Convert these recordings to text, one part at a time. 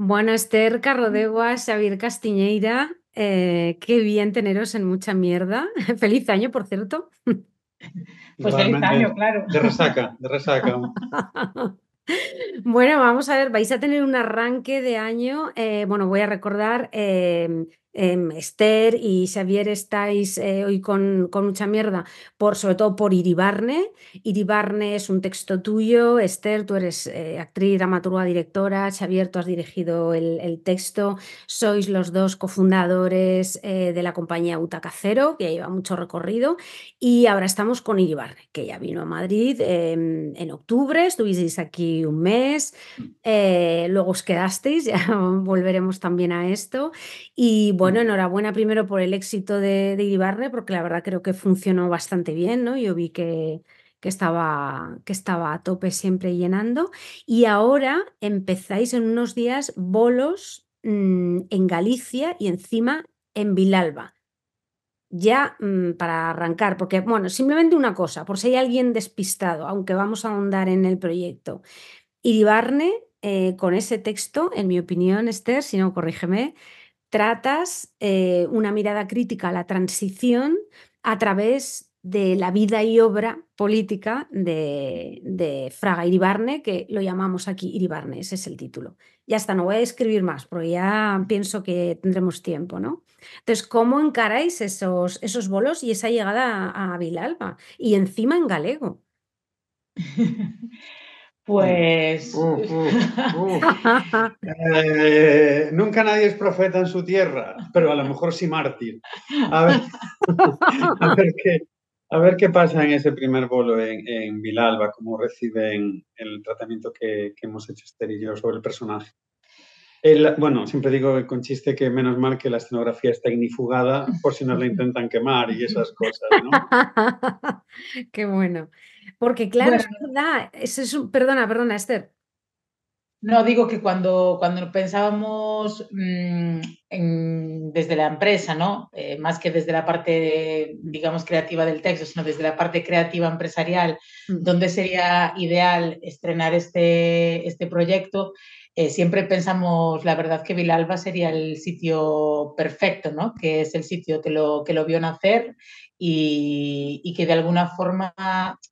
Bueno, Esther Carrodegua, Xavier Castiñeira, eh, qué bien teneros en mucha mierda. Feliz año, por cierto. Pues feliz año, claro. De resaca, de resaca. Bueno, vamos a ver, vais a tener un arranque de año. eh, bueno, voy a recordar, eh, em, Esther y Xavier estáis eh, hoy con, con mucha mierda, por, sobre todo por Iribarne. Iribarne es un texto tuyo. Esther, tú eres eh, actriz, dramaturga, directora. Xavier, tú has dirigido el, texto. Sois los dos cofundadores eh, de la compañía Butaca Cero, que lleva mucho recorrido. Y ahora estamos con Iribarne, que ya vino a Madrid em, en octubre. Estuvisteis aquí un mes. luego os quedasteis, ya volveremos también a esto. Y bueno, enhorabuena primero por el éxito de, de Iribarne, porque la verdad creo que funcionó bastante bien, ¿no? Yo vi que, que estaba, que estaba a tope siempre llenando. Y ahora empezáis en unos días bolos mm, en Galicia y encima en Vilalba. Ya mm, para arrancar, porque bueno, simplemente una cosa, por si hay alguien despistado, aunque vamos a ahondar en el proyecto. Iribarne, eh, con ese texto, en mi opinión, Esther, si no, corrígeme, tratas eh, una mirada crítica a la transición a través de la vida y obra política de, de Fraga Iribarne, que lo llamamos aquí Iribarne, ese es el título. Ya está, no voy a escribir más, porque ya pienso que tendremos tiempo, ¿no? Entonces, ¿cómo encaráis esos, esos bolos y esa llegada a, a Vilalba? Y encima en galego. Pues. Uh, uh, uh. Eh, nunca nadie es profeta en su tierra, pero a lo mejor sí mártir. A ver, a ver, qué, a ver qué pasa en ese primer bolo en, en Vilalba, cómo reciben el tratamiento que, que hemos hecho Esther y yo sobre el personaje. El- bueno, siempre digo con chiste que menos mal que la escenografía está ignifugada por si nos la intentan quemar y esas cosas, ¿no? Qué bueno. Porque claro, Bueno. es verdad, es un- perdona, perdona, Esther. No, digo que cuando, cuando pensábamos mm, en- desde la empresa, ¿no? Eh, más que desde la parte, digamos, creativa del texto, sino desde la parte creativa empresarial, Mm. donde sería ideal estrenar este, este proyecto, eh, siempre pensamos, la verdad, que Vilalba sería el sitio perfecto, ¿no? Que es el sitio que lo, que lo vio nacer y, y que de alguna forma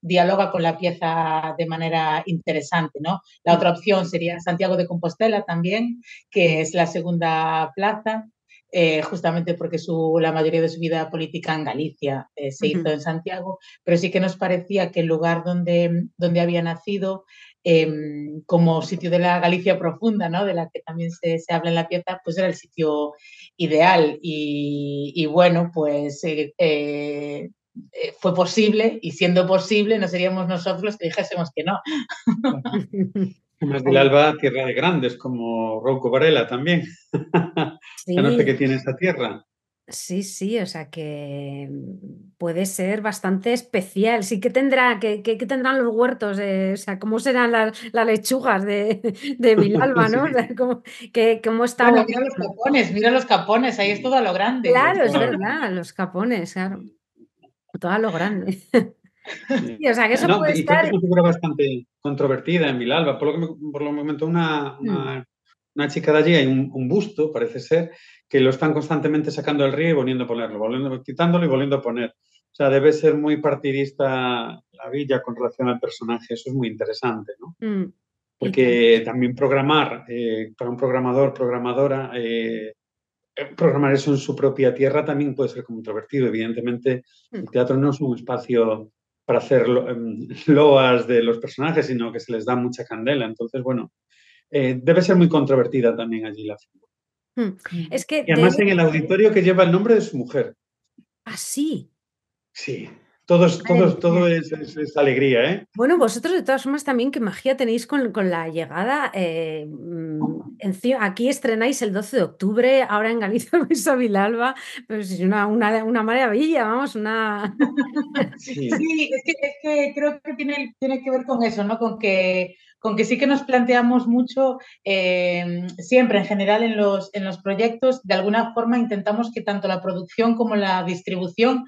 dialoga con la pieza de manera interesante, ¿no? La otra opción sería Santiago de Compostela también, que es la segunda plaza, eh, justamente porque su, la mayoría de su vida política en Galicia eh, se hizo en Santiago, pero sí que nos parecía que el lugar donde, donde había nacido, eh, como sitio de la Galicia profunda, ¿no? de la que también se, se habla en la pieza, pues era el sitio ideal. Y, y bueno, pues eh, eh, eh, fue posible y siendo posible no seríamos nosotros los que dijésemos que no. Además Vilalba, tierra de grandes, como Rouco Varela también. Ya no sé qué Sí, tiene esa tierra. Sí, sí, o sea que mm, puede ser bastante especial. Sí, que tendrá, que- que tendrán los huertos? de- o sea, ¿cómo serán las, las lechugas de, de Vilalba, no? O sea, ¿cómo, que- cómo está Bueno, mira los capones, mira los capones, ahí es todo a lo grande. Claro, es verdad, los capones, claro. Todo a lo grande. Sí. Sí, o sea, que eso No, puede y estar. es una figura bastante controvertida en Vilalba. Por lo que me, por lo que me comentó una, Mm. una, una chica de allí, hay un, un busto, parece ser, que lo están constantemente sacando del río y volviendo a ponerlo, volviendo, quitándolo y volviendo a poner. O sea, debe ser muy partidista la villa con relación al personaje. Eso es muy interesante, ¿no? Mm, Porque también programar, eh, para un programador, programadora, eh, eh, programar eso en su propia tierra también puede ser controvertido. Evidentemente, el Mm. teatro no es un espacio para hacer lo- em, loas de los personajes, sino que se les da mucha candela. Entonces, bueno, eh, debe ser muy controvertida también allí la figura. Mm. Es que Y además de- en el auditorio que lleva el nombre de su mujer. así. Sí, todos, todos, todo es, es- es alegría, ¿eh? Bueno, vosotros de todas formas también qué magia tenéis con, con la llegada. eh, mm, aquí estrenáis el 12 de octubre, ahora en Galicia vais a Vilalba, pues es una, una, una maravilla, vamos, una... Sí. Sí, es que, es que creo que tiene, tiene que ver con eso, ¿no? Con que, con que sí que nos planteamos mucho, eh, siempre en general en los, en los proyectos, de alguna forma intentamos que tanto la producción como la distribución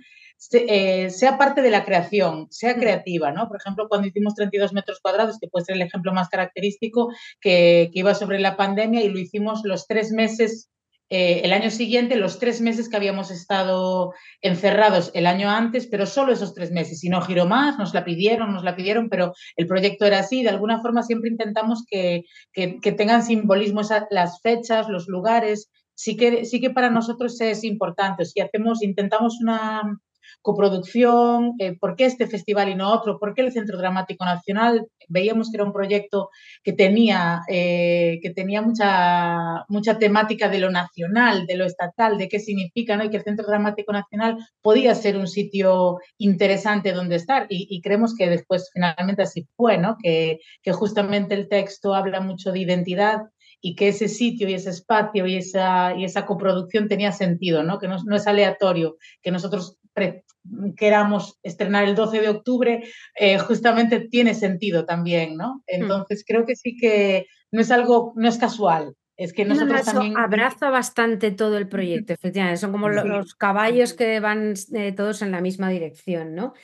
eh, sea parte de la creación, sea mm. creativa, ¿no? Por ejemplo, cuando hicimos 32 metros cuadrados, que puede ser el ejemplo más característico, que, que iba sobre la pandemia y lo hicimos los tres meses eh, el año siguiente, los tres meses que habíamos estado encerrados el año antes, pero solo esos tres meses, y no giró más, nos la pidieron, nos la pidieron, pero el proyecto era así, de alguna forma siempre intentamos que, que, tengan simbolismo las fechas, los lugares, sí que, sí que para nosotros es importante, si hacemos, intentamos una, coproducción, eh, ¿por qué este festival y no otro? ¿Por qué el Centro Dramático Nacional? Veíamos que era un proyecto que tenía, eh, que tenía mucha, mucha temática de lo nacional, de lo estatal, de qué significa, ¿no? y que el Centro Dramático Nacional podía ser un sitio interesante donde estar. Y, creemos que después finalmente así fue, ¿no? que, que justamente el texto habla mucho de identidad y que ese sitio y ese espacio y esa, y esa coproducción tenía sentido, ¿no? que no, no es aleatorio, que nosotros queramos estrenar el 12 de octubre, eh, justamente tiene sentido también, ¿no? Hmm. Entonces creo que sí que no es algo, no es casual. Es que nosotros también... abraza bastante todo el proyecto, efectivamente. Son como los, caballos que van eh, todos en la misma dirección, ¿no?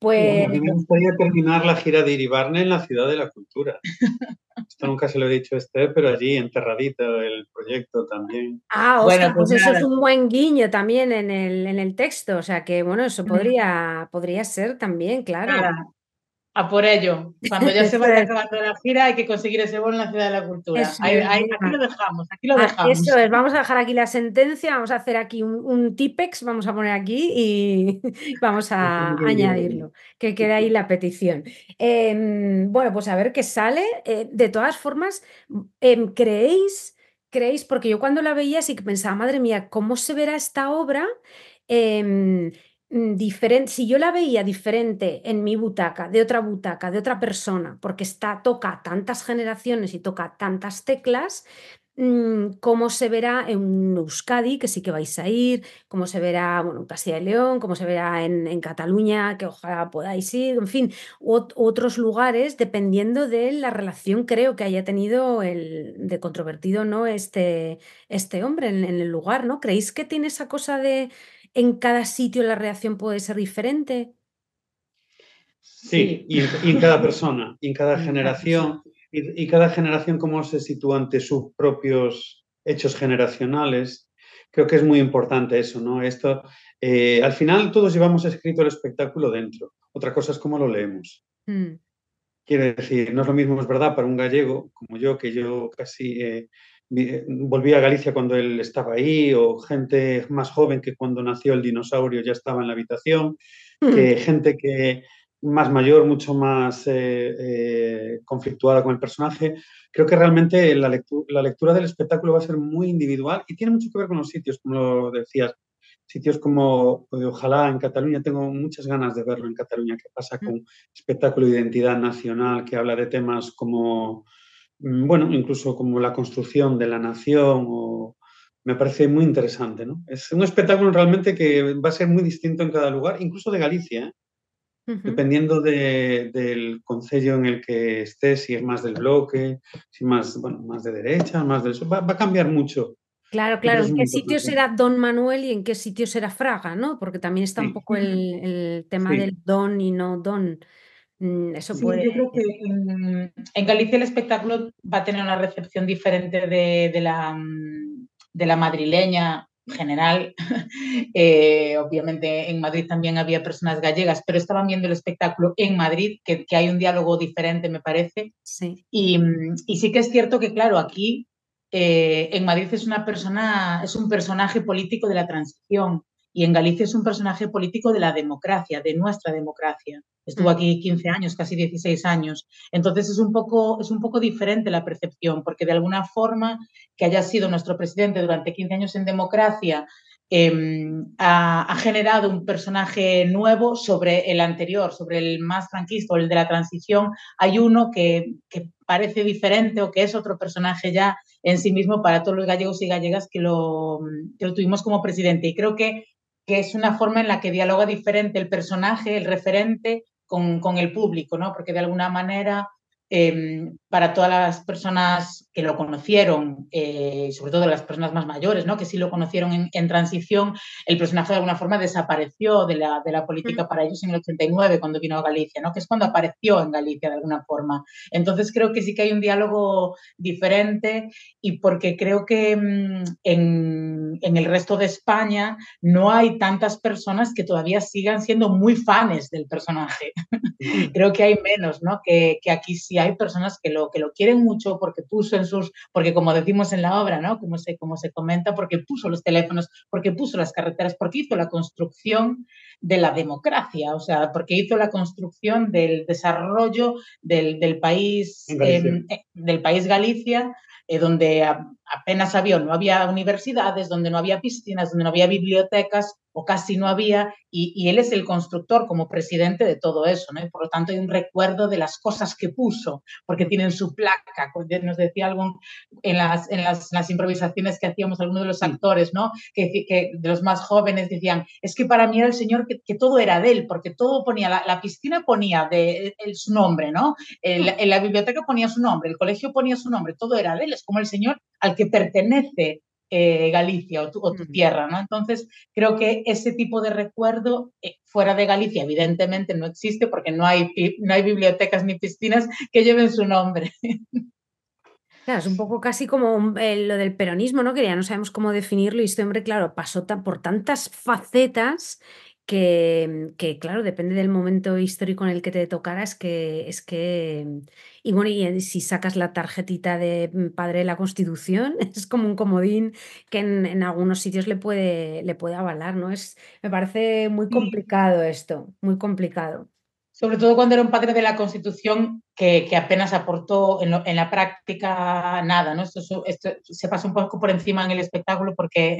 Pues... a mí me gustaría terminar la gira de Iribarne en la Ciudad de la Cultura. Esto nunca se lo he dicho a Esther, pero allí enterradita el proyecto también. Ah, bueno, pues, pues eso es un buen guiño también en el, en el texto. O sea que, bueno, eso podría, podría ser también, claro. A por ello. Cuando ya se vaya acabando la gira hay que conseguir ese bono en la Ciudad de la Cultura. aquí lo dejamos, aquí lo ah, dejamos. Eso es, vamos a dejar aquí la sentencia, vamos a hacer aquí un, tipex, vamos a poner aquí y vamos a añadirlo, que quede ahí la petición. Em, bueno, pues a ver qué sale. Eh, de todas formas, em, ¿creéis, creéis, porque yo cuando la veía sí que pensaba, madre mía, ¿cómo se verá esta obra? Em, diferente, si yo la veía diferente en mi butaca, de otra butaca, de otra persona, porque está, toca tantas generaciones y toca tantas teclas, mm, cómo se verá en Euskadi, que sí que vais a ir, cómo se verá bueno, en Castilla y León, cómo se verá en, Cataluña, que ojalá podáis ir, en fin, otros lugares, dependiendo de la relación, creo que haya tenido el de controvertido no este, este hombre en, en el lugar, ¿no? ¿Creéis que tiene esa cosa de en cada sitio la reacción puede ser diferente? Sí, y, en cada persona, y en cada generación, y, cada generación cómo se sitúa ante sus propios hechos generacionales. Creo que es muy importante eso, ¿no? Esto, eh, al final todos llevamos escrito el espectáculo dentro. Otra cosa es cómo lo leemos. Mm. Quiere decir, no es lo mismo, es verdad, para un gallego como yo, que yo casi eh, volví a Galicia cuando él estaba ahí, o gente más joven que cuando nació el dinosaurio ya estaba en la habitación, que gente que más mayor, mucho más eh, eh, conflictuada con el personaje. Creo que realmente la lectura, la lectura del espectáculo va a ser muy individual y tiene mucho que ver con los sitios, como lo decías. Sitios como, eh, ojalá en Cataluña, tengo muchas ganas de verlo en Cataluña, que pasa hmm. con espectáculo de identidad nacional, que habla de temas como Mm, bueno, incluso como la construcción de la nación, o, me parece muy interesante. ¿no? Es un espectáculo realmente que va a ser muy distinto en cada lugar, incluso de Galicia, ¿eh? dependiendo del concello en el que estés, si es más del bloque, si más, bueno, más de derecha, más del sur, va, a cambiar mucho. Claro, claro, en qué sitio será Don Manuel y en qué sitio será Fraga, ¿no? Porque también está un poco el, tema del Don y no Don. Mm, puede... Yo creo que en, Galicia el espectáculo va a tener una recepción diferente de, la, mm, de la madrileña general. Eh, obviamente en Madrid también había personas gallegas, pero estaban viendo el espectáculo en Madrid, que, hay un diálogo diferente, me parece. Sí. Y, sí que es cierto que, claro, aquí eh, en Madrid es una persona, es un personaje político de la transición y en Galicia es un personaje político de la democracia, de nuestra democracia. Estuvo mm. aquí 15 años, casi 16 años. Entonces es un poco, es un poco diferente la percepción, porque de alguna forma que haya sido nuestro presidente durante 15 años en democracia em, ha, generado un personaje nuevo sobre el anterior, sobre el más franquista o el de la transición. Hay uno que, parece diferente o que es otro personaje ya en sí mismo para todos los gallegos y gallegas que lo, que lo tuvimos como presidente. Y creo que que es una forma en la que dialoga diferente el personaje, el referente, con, el público, ¿no? Porque de alguna manera em, para todas las personas que lo conocieron, eh, sobre todo las personas más mayores, ¿no? que sí lo conocieron en, transición, el personaje de alguna forma desapareció de la, de la, política para ellos en el 89, cuando vino a Galicia, ¿no? que es cuando apareció en Galicia de alguna forma. Entonces creo que sí que hay un diálogo diferente y porque creo que mm, en, en el resto de España no hay tantas personas que todavía sigan siendo muy fans del personaje. creo que hay menos, ¿no? Que, que aquí sí hay personas que lo, que lo quieren mucho porque puso en sus, porque como decimos en la obra, ¿no? Como se, como se comenta, porque puso los teléfonos, porque puso las carreteras, porque hizo la construcción de la democracia, o sea, porque hizo la construcción del desarrollo del, del país, em, eh, del país Galicia, eh, donde apenas había, no había universidades, donde no había piscinas, donde no había bibliotecas, o casi no había, y, él es el constructor como presidente de todo eso, ¿no? Y por lo tanto hay un recuerdo de las cosas que puso, porque tienen su placa, nos decía algo en las, en las, improvisaciones que hacíamos algunos de los actores, ¿no? Que, que, de los más jóvenes decían, es que para mí era el señor que, todo era de él, porque todo ponía, la, piscina ponía de, su nombre, ¿no? en la biblioteca ponía su nombre, el colegio ponía su nombre, todo era de él, es como el señor al que pertenece eh, Galicia o tu, tierra, ¿no? Entonces, creo que ese tipo de recuerdo eh, fuera de Galicia, evidentemente, no existe porque no hay, no hay bibliotecas ni piscinas que lleven su nombre. Claro, es un poco casi como eh, lo del peronismo, ¿no? Que ya no sabemos cómo definirlo y este hombre, claro, pasó por tantas facetas que, que, claro, depende del momento histórico en el que te tocara, es que, es que, y bueno, y si sacas la tarjetita de mm, padre de la Constitución, es como un comodín que en, algunos sitios le puede, le puede avalar, ¿no? Es, me parece muy complicado esto, muy complicado sobre todo cuando era un padre de la Constitución que, que apenas aportó en, en, la práctica nada, ¿no? Esto, esto, se pasa un poco por encima en el espectáculo porque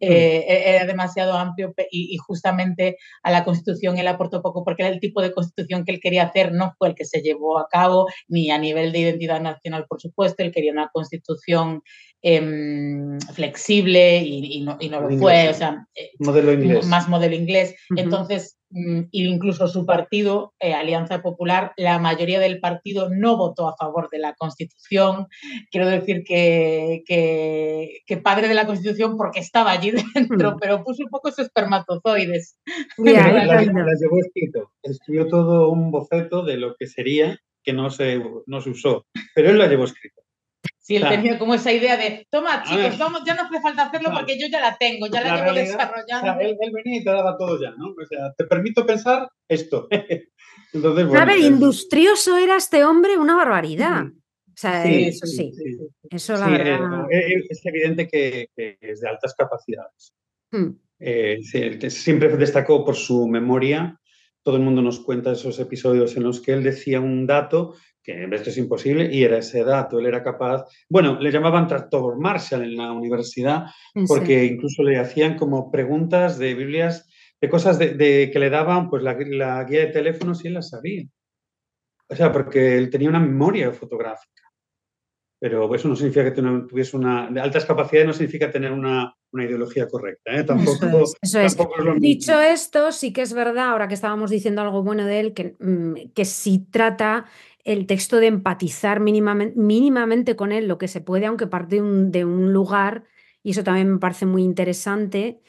eh, e, era demasiado amplio y, y, justamente a la Constitución él aportó poco porque era el tipo de Constitución que él quería hacer, no fue el que se llevó a cabo, ni a nivel de identidad nacional, por supuesto, él quería una Constitución eh, flexible y, y, no, y, no, lo fue, o sea, eh, modelo inglés. más modelo inglés. Uh -huh. Entonces, Mm, incluso su partido, eh, Alianza Popular, la mayoría del partido no votó a favor de la Constitución. Quiero decir que, que, padre de la Constitución porque estaba allí dentro, hmm. pero puso un poco sus espermatozoides. la, llevó escrito, escribió todo un boceto de lo que sería, que no se, no se usó, pero él la llevó escrito. Sí, él tenía como esa idea de, toma chicos, vamos, ya no hace falta hacerlo porque yo ya la tengo, ya la, llevo desarrollando. él, venía y te daba todo ya, ¿no? O sea, te permito pensar esto. Entonces, bueno, a ver, industrioso era este hombre, una barbaridad. O sea, sí, eso sí. sí, sí. Eso la verdad. Eh, eh, es evidente que, que, es de altas capacidades. Hmm. Eh, siempre destacó por su memoria. Todo el mundo nos cuenta esos episodios en los que él decía un dato que esto es imposible, y era ese dato, él era capaz, bueno, le llamaban tractor Marshall en la universidad, porque incluso le hacían como preguntas de Biblias, de cosas de, de que le daban, pues la, la, guía de teléfonos y él las sabía. O sea, porque él tenía una memoria fotográfica. Pero eso no significa que tuviese una... De altas capacidades no significa tener una, una ideología correcta. ¿eh? Tampoco, eso es, eso es. Tampoco es Dicho esto, sí que es verdad, ahora que estábamos diciendo algo bueno de él, que, mm, que sí trata el texto de empatizar mínimamente, con él, lo que se puede, aunque parte de un, lugar, y eso también me parece muy interesante,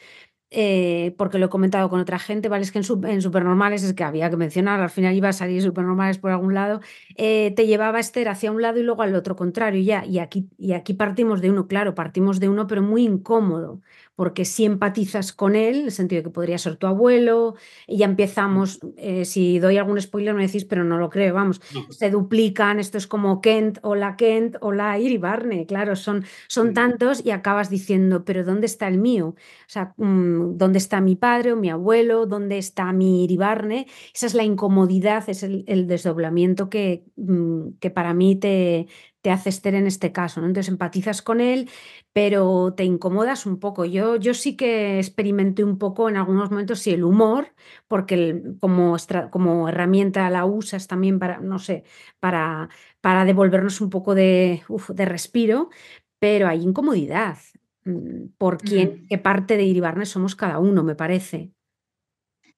eh, porque lo he comentado con otra gente, ¿vale? Es que en, en, Supernormales es que había que mencionar, al final iba a salir Supernormales por algún lado, eh, te llevaba Esther hacia un lado y luego al otro contrario, ya, y aquí, y aquí partimos de uno, claro, partimos de uno, pero muy incómodo, porque si empatizas con él, en el sentido de que podría ser tu abuelo, y ya empezamos, eh, si doy algún spoiler me decís, pero no lo creo, vamos, no. se duplican, esto es como Kent, o la Kent, o la Iribarne, claro, son, son sí. tantos y acabas diciendo, pero ¿dónde está el mío? O sea, mmm, ¿dónde está mi padre o mi abuelo? ¿Dónde está mi Iribarne? Esa es la incomodidad, es el, el desdoblamiento que, mmm, que para mí te, te hace Esther en este caso, ¿no? Entonces empatizas con él, pero te incomodas un poco. Yo, yo sí que experimenté un poco en algunos momentos, sí, el humor, porque el, como, como herramienta la usas también para, no sé, para, para devolvernos un poco de, uf, de respiro, pero hay incomodidad mm, por quién, mm. qué parte de Iribarne somos cada uno, me parece.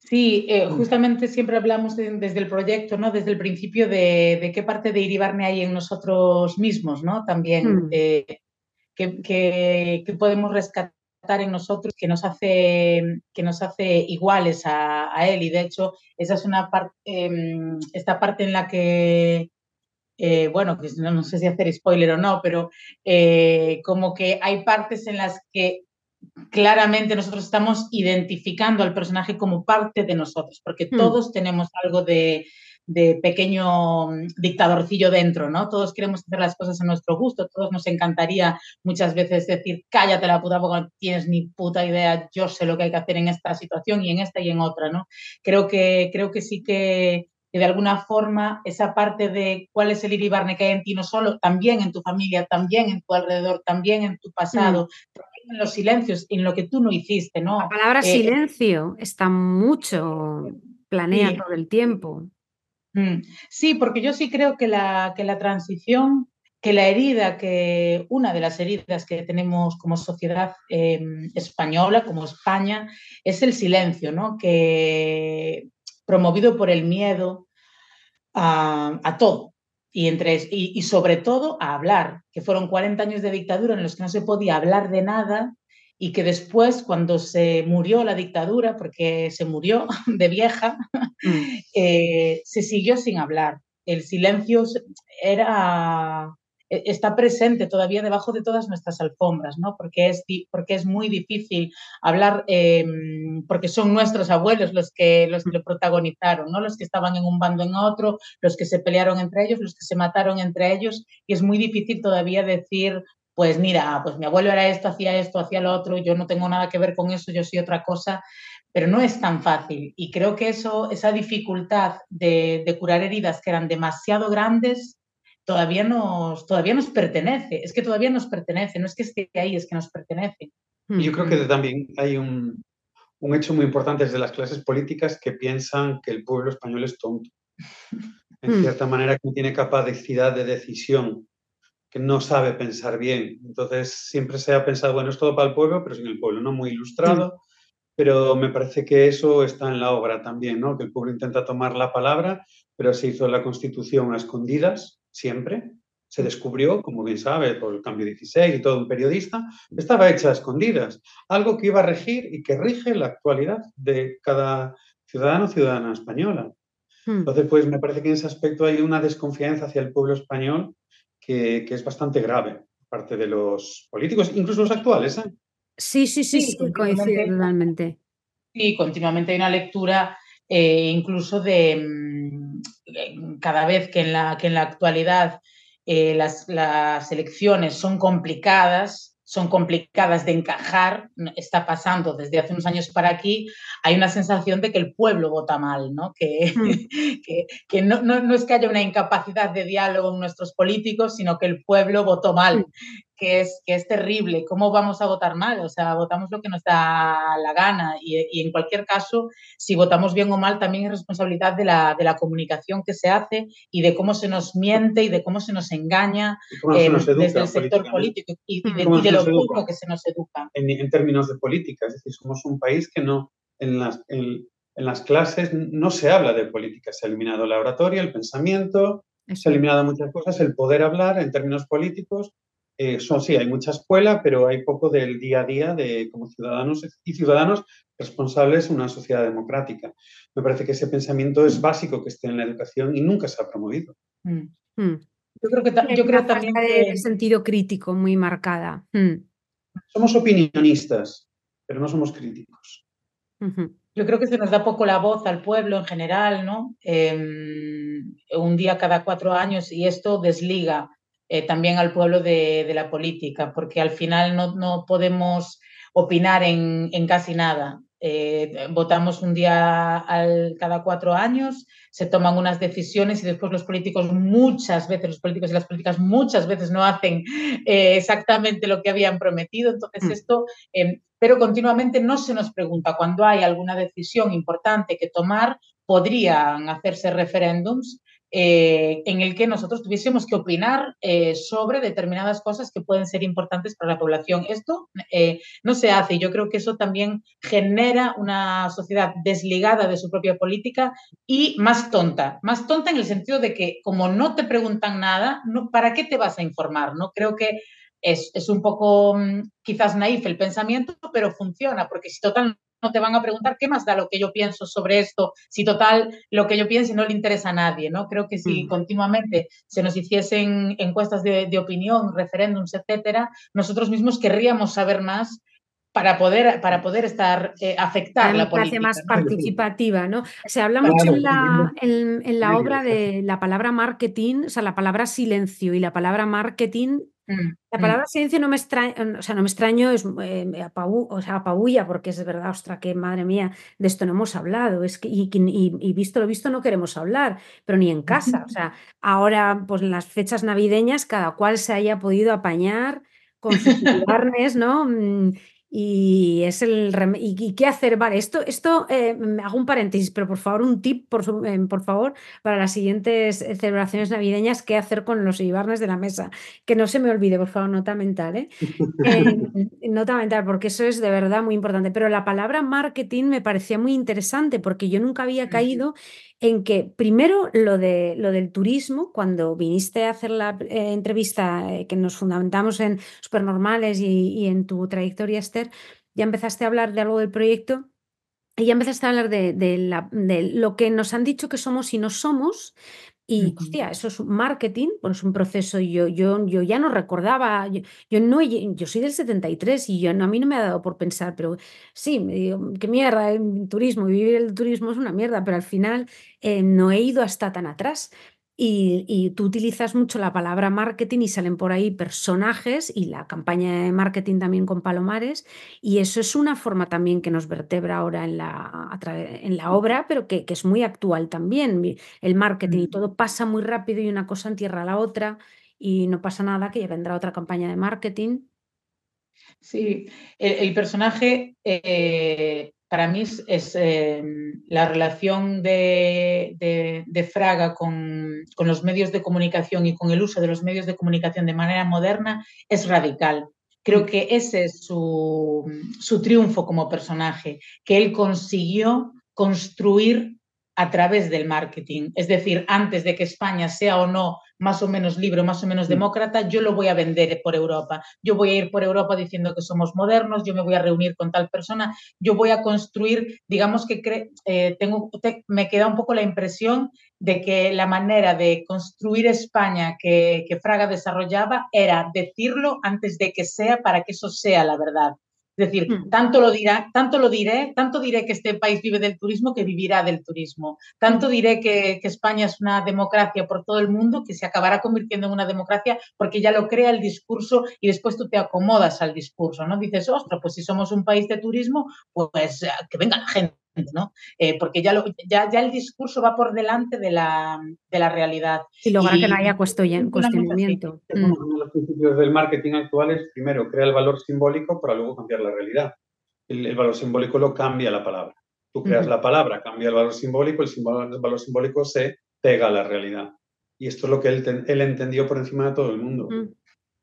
Sí, eh, mm. justamente siempre hablamos desde el proyecto, ¿no? Desde el principio de, qué parte de Iribarne hay en nosotros mismos, ¿no? También, mm. que, podemos rescatar en nosotros que nos hace, que nos hace iguales a, él. Y de hecho, esa es una parte, em, esta parte en la que, eh, bueno, no, no, sé si hacer spoiler o no, pero eh, como que hay partes en las que claramente nosotros estamos identificando al personaje como parte de nosotros, porque hmm. todos tenemos algo de, pequeño mm, dictadorcillo dentro, ¿no? Todos queremos hacer las cosas a nuestro gusto, todos nos encantaría muchas veces decir, cállate la puta porque no tienes ni puta idea, yo sé lo que hay que hacer en esta situación y en esta y en otra, ¿no? Creo que, creo que sí que, de alguna forma esa parte de cuál es el iribarne que hay en ti, no solo, también en tu familia, también en tu alrededor, también en tu pasado, hmm en los silencios, en lo que tú no hiciste, ¿no? La palabra eh, silencio está mucho, planea todo el tiempo. Mm, sí, porque yo sí creo que la, que la transición, que la herida, que una de las heridas que tenemos como sociedad em, española, como España, es el silencio, ¿no? Que promovido por el miedo a, a todo, y, entre, y, sobre todo a hablar, que fueron 40 años de dictadura en los que no se podía hablar de nada y que después, cuando se murió la dictadura, porque se murió de vieja, mm. eh, se siguió sin hablar. El silencio era está presente todavía debajo de todas nuestras alfombras, ¿no? Porque es, porque es muy difícil hablar, em, porque son nuestros abuelos los que, los lo protagonizaron, ¿no? Los que estaban en un bando en otro, los que se pelearon entre ellos, los que se mataron entre ellos, y es muy difícil todavía decir, pues mira, pues mi abuelo era esto, hacía esto, hacía lo otro, yo no tengo nada que ver con eso, yo soy otra cosa, pero no es tan fácil. Y creo que eso, esa dificultad de curar heridas que eran demasiado grandes, todavía nos, todavía nos pertenece, es que todavía nos pertenece, no es que esté ahí, es que nos pertenece. Y yo creo que también hay un, un hecho muy importante desde las clases políticas que piensan que el pueblo español es tonto. En hmm. cierta manera, que no tiene capacidad de decisión, que no sabe pensar bien. Entonces, siempre se ha pensado, bueno, es todo para el pueblo, pero sin el pueblo, ¿no? Muy ilustrado. Hmm. Pero me parece que eso está en la obra también, ¿no? Que el pueblo intenta tomar la palabra, pero se hizo la constitución a escondidas, siempre. Se descubrió, como bien sabe, por el cambio 16 y todo un periodista, estaba hecha a escondidas. Algo que iba a regir y que rige la actualidad de cada ciudadano o ciudadana española. Hmm. Entonces, pues me parece que en ese aspecto hay una desconfianza hacia el pueblo español que, es bastante grave, parte de los políticos, incluso los actuales. ¿eh? Sí, sí, sí, sí, coincido totalmente. Sí, continuamente hay una lectura eh, incluso de mm, cada vez que en la, que en la actualidad eh, las, las elecciones son complicadas, son complicadas de encajar, está pasando desde hace unos años para aquí, hay una sensación de que el pueblo vota mal, ¿no? Que, hmm. que, no, no, no, es que haya una incapacidad de diálogo en nuestros políticos, sino que el pueblo votó mal. Que es, que es terrible. ¿Cómo vamos a votar mal? O sea, votamos lo que nos da la gana y, en cualquier caso, si votamos bien o mal, también es responsabilidad de la, de la comunicación que se hace y de cómo se nos miente y de cómo se nos engaña em, desde el sector político y, de, lo poco que se nos educa. En, en, términos de política, es decir, somos un país que no, en las, en, en las clases no se habla de política, se ha eliminado la oratoria, el pensamiento, se ha eliminado muchas cosas, el poder hablar en términos políticos eh, son, sí, hay mucha escuela, pero hay poco del día a día de como ciudadanos y ciudadanos responsables en una sociedad democrática. Me parece que ese pensamiento es básico que esté en la educación y nunca se ha promovido. Mm. Mm. Yo creo que, yo creo también que... el sentido crítico muy marcada. Mm. Somos opinionistas, pero no somos críticos. Yo creo que se nos da poco la voz al pueblo en general, ¿no? Em, un día cada cuatro años y esto desliga eh, también al pueblo de, la política, porque al final no, podemos opinar en, casi nada. Eh, votamos un día al, cada cuatro años, se toman unas decisiones y después los políticos muchas veces, los políticos y las políticas muchas veces no hacen eh, exactamente lo que habían prometido. Entonces mm. esto, pero continuamente no se nos pregunta cuando hay alguna decisión importante que tomar, podrían hacerse referéndums eh, en el que nosotros tuviésemos que opinar eh, sobre determinadas cosas que pueden ser importantes para la población. Esto eh, no se hace y yo creo que eso también genera una sociedad desligada de su propia política y más tonta. Más tonta en el sentido de que como no te preguntan nada, no, ¿para qué te vas a informar? ¿no? Creo que es, es un poco mm, quizás naif el pensamiento, pero funciona, porque si total no te van a preguntar qué más da lo que yo pienso sobre esto, si total lo que yo piense no le interesa a nadie, ¿no? Creo que si mm. continuamente se nos hiciesen encuestas de, opinión, referéndums, etcétera, nosotros mismos querríamos saber más para poder, para poder estar, eh, afectar la política. más participativa, ¿no? Se habla mucho en la, en la obra de la palabra marketing, o sea, la palabra silencio y la palabra marketing Mm, la mm. palabra silencio no me extraña, o sea, no me extraño, es eh, o sea, apabulla, porque es verdad, ostra, que madre mía, de esto no hemos hablado, es que, y, visto lo visto no queremos hablar, pero ni en casa, o sea, ahora, pues en las fechas navideñas, cada cual se haya podido apañar con sus carnes, ¿no? Y es el y, qué hacer, vale, esto, esto eh, hago un paréntesis, pero por favor, un tip, por, eh, por, favor, para las siguientes eh, celebraciones navideñas, qué hacer con los ibarnes de la mesa. Que no se me olvide, por favor, nota mental, ¿eh? nota mental, porque eso es de verdad muy importante. Pero la palabra marketing me parecía muy interesante porque yo nunca había caído en que primero lo, de, lo del turismo, cuando viniste a hacer la eh, entrevista eh, que nos fundamentamos en Supernormales y, en tu trayectoria, Esther, ya empezaste a hablar de algo del proyecto y ya empezaste a hablar de, de, lo que nos han dicho que somos y no somos, y, hostia, eso es marketing, pues es un proceso, yo, yo, yo ya no recordaba, yo, no, yo soy del 73 y yo, no, a mí no me ha dado por pensar, pero sí, me digo, qué mierda, el turismo, vivir el turismo es una mierda, pero al final eh, no he ido hasta tan atrás. Y, tú utilizas mucho la palabra marketing y salen por ahí personajes y la campaña de marketing también con Palomares. Y eso es una forma también que nos vertebra ahora en la, en la obra, pero que, es muy actual también. El marketing y todo pasa muy rápido y una cosa entierra a la otra y no pasa nada que ya vendrá otra campaña de marketing. Sí, el, personaje eh, para mí es, em, la relación de, Fraga con, los medios de comunicación y con el uso de los medios de comunicación de manera moderna es radical. Creo mm. que ese es su, su triunfo como personaje, que él consiguió construir a través del marketing. Es decir, antes de que España sea o no más o menos libre, más o menos mm. demócrata, yo lo voy a vender por Europa. Yo voy a ir por Europa diciendo que somos modernos, yo me voy a reunir con tal persona, yo voy a construir, digamos que eh, tengo, me queda un poco la impresión de que la manera de construir España que, que Fraga desarrollaba era decirlo antes de que sea para que eso sea la verdad. Es decir, tanto lo, dirá, tanto lo diré, tanto diré que este país vive del turismo que vivirá del turismo. Tanto diré que, España es una democracia por todo el mundo que se acabará convirtiendo en una democracia porque ya lo crea el discurso y después tú te acomodas al discurso, ¿no? Dices, ostras, pues si somos un país de turismo, pues que venga la gente. ¿No? Eh, porque ya, lo, ya, ya, el discurso va por delante de la, de la realidad. Y lograr que no haya cuestionamiento. Mm. Uno de los principios del marketing actual es, primero, crear el valor simbólico para luego cambiar la realidad. El, valor simbólico lo cambia la palabra. Tú creas la palabra, cambia el valor simbólico, el, el, valor simbólico se pega a la realidad. Y esto es lo que él, él entendió por encima de todo el mundo.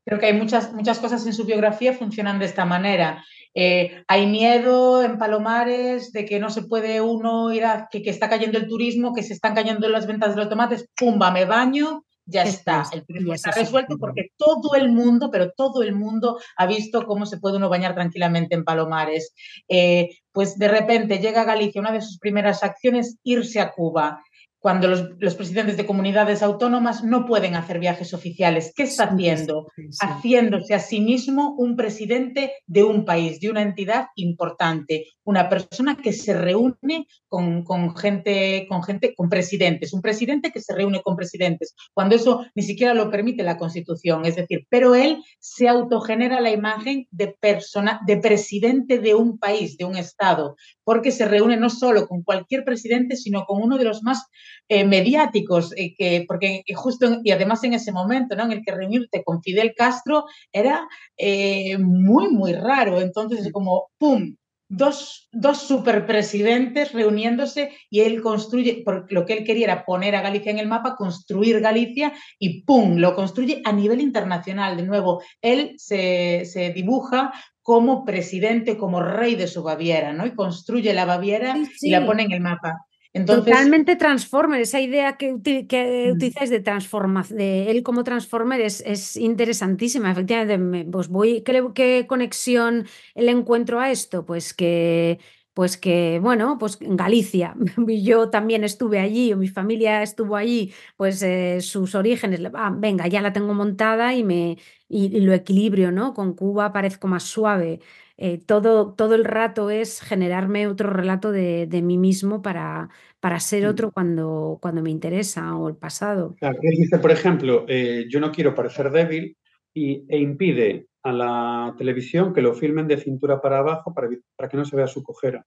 Creo que hay muchas, muchas cosas en su biografía funcionan de esta manera. Eh, hay miedo en Palomares de que no se puede uno ir a que, está cayendo el turismo, que se están cayendo las ventas de los tomates, pumba, me baño, ya está. El turismo está resuelto porque todo el mundo, pero todo el mundo ha visto cómo se puede uno bañar tranquilamente en Palomares. Eh, pues de repente llega a Galicia, una de sus primeras acciones, irse a Cuba cuando los, presidentes de comunidades autónomas no pueden hacer viajes oficiales. ¿Qué está haciendo? Haciéndose a sí mismo un presidente de un país, de una entidad importante, una persona que se reúne con, gente, con gente, con presidentes, un presidente que se reúne con presidentes, cuando eso ni siquiera lo permite la Constitución. Es decir, pero él se autogenera la imagen de persona, de presidente de un país, de un Estado, porque se reúne no solo con cualquier presidente, sino con uno de los más eh, mediáticos, eh, que, porque justo, y además en ese momento, ¿no? en el que reunirte con Fidel Castro era eh, muy, muy raro. Entonces, como, ¡pum!, dos, dos superpresidentes reuniéndose y él construye, porque lo que él quería era poner a Galicia en el mapa, construir Galicia y ¡pum! lo construye a nivel internacional. De nuevo, él se, se dibuja como presidente, como rey de su Baviera, ¿no? Y construye la Baviera Sí, y la pone en el mapa. Entonces, Totalmente Transformer, esa idea que, uti- que Mm. utilizáis de transformación, de él como Transformer es, es interesantísima. Efectivamente, me- pues voy, ¿qué, qué conexión le encuentro a esto? Pues que, pues que, bueno, pues en Galicia, yo también estuve allí, o mi familia estuvo allí, pues eh, sus orígenes, ah, venga, ya la tengo montada y me y, y lo equilibrio, ¿no? Con Cuba parezco más suave. Eh, todo, todo el rato es generarme otro relato de, de mí mismo para, para ser otro cuando, cuando me interesa o el pasado. Claro, él dice, por ejemplo, eh, yo no quiero parecer débil y, e impide a la televisión que lo filmen de cintura para abajo para, para que no se vea su cojera.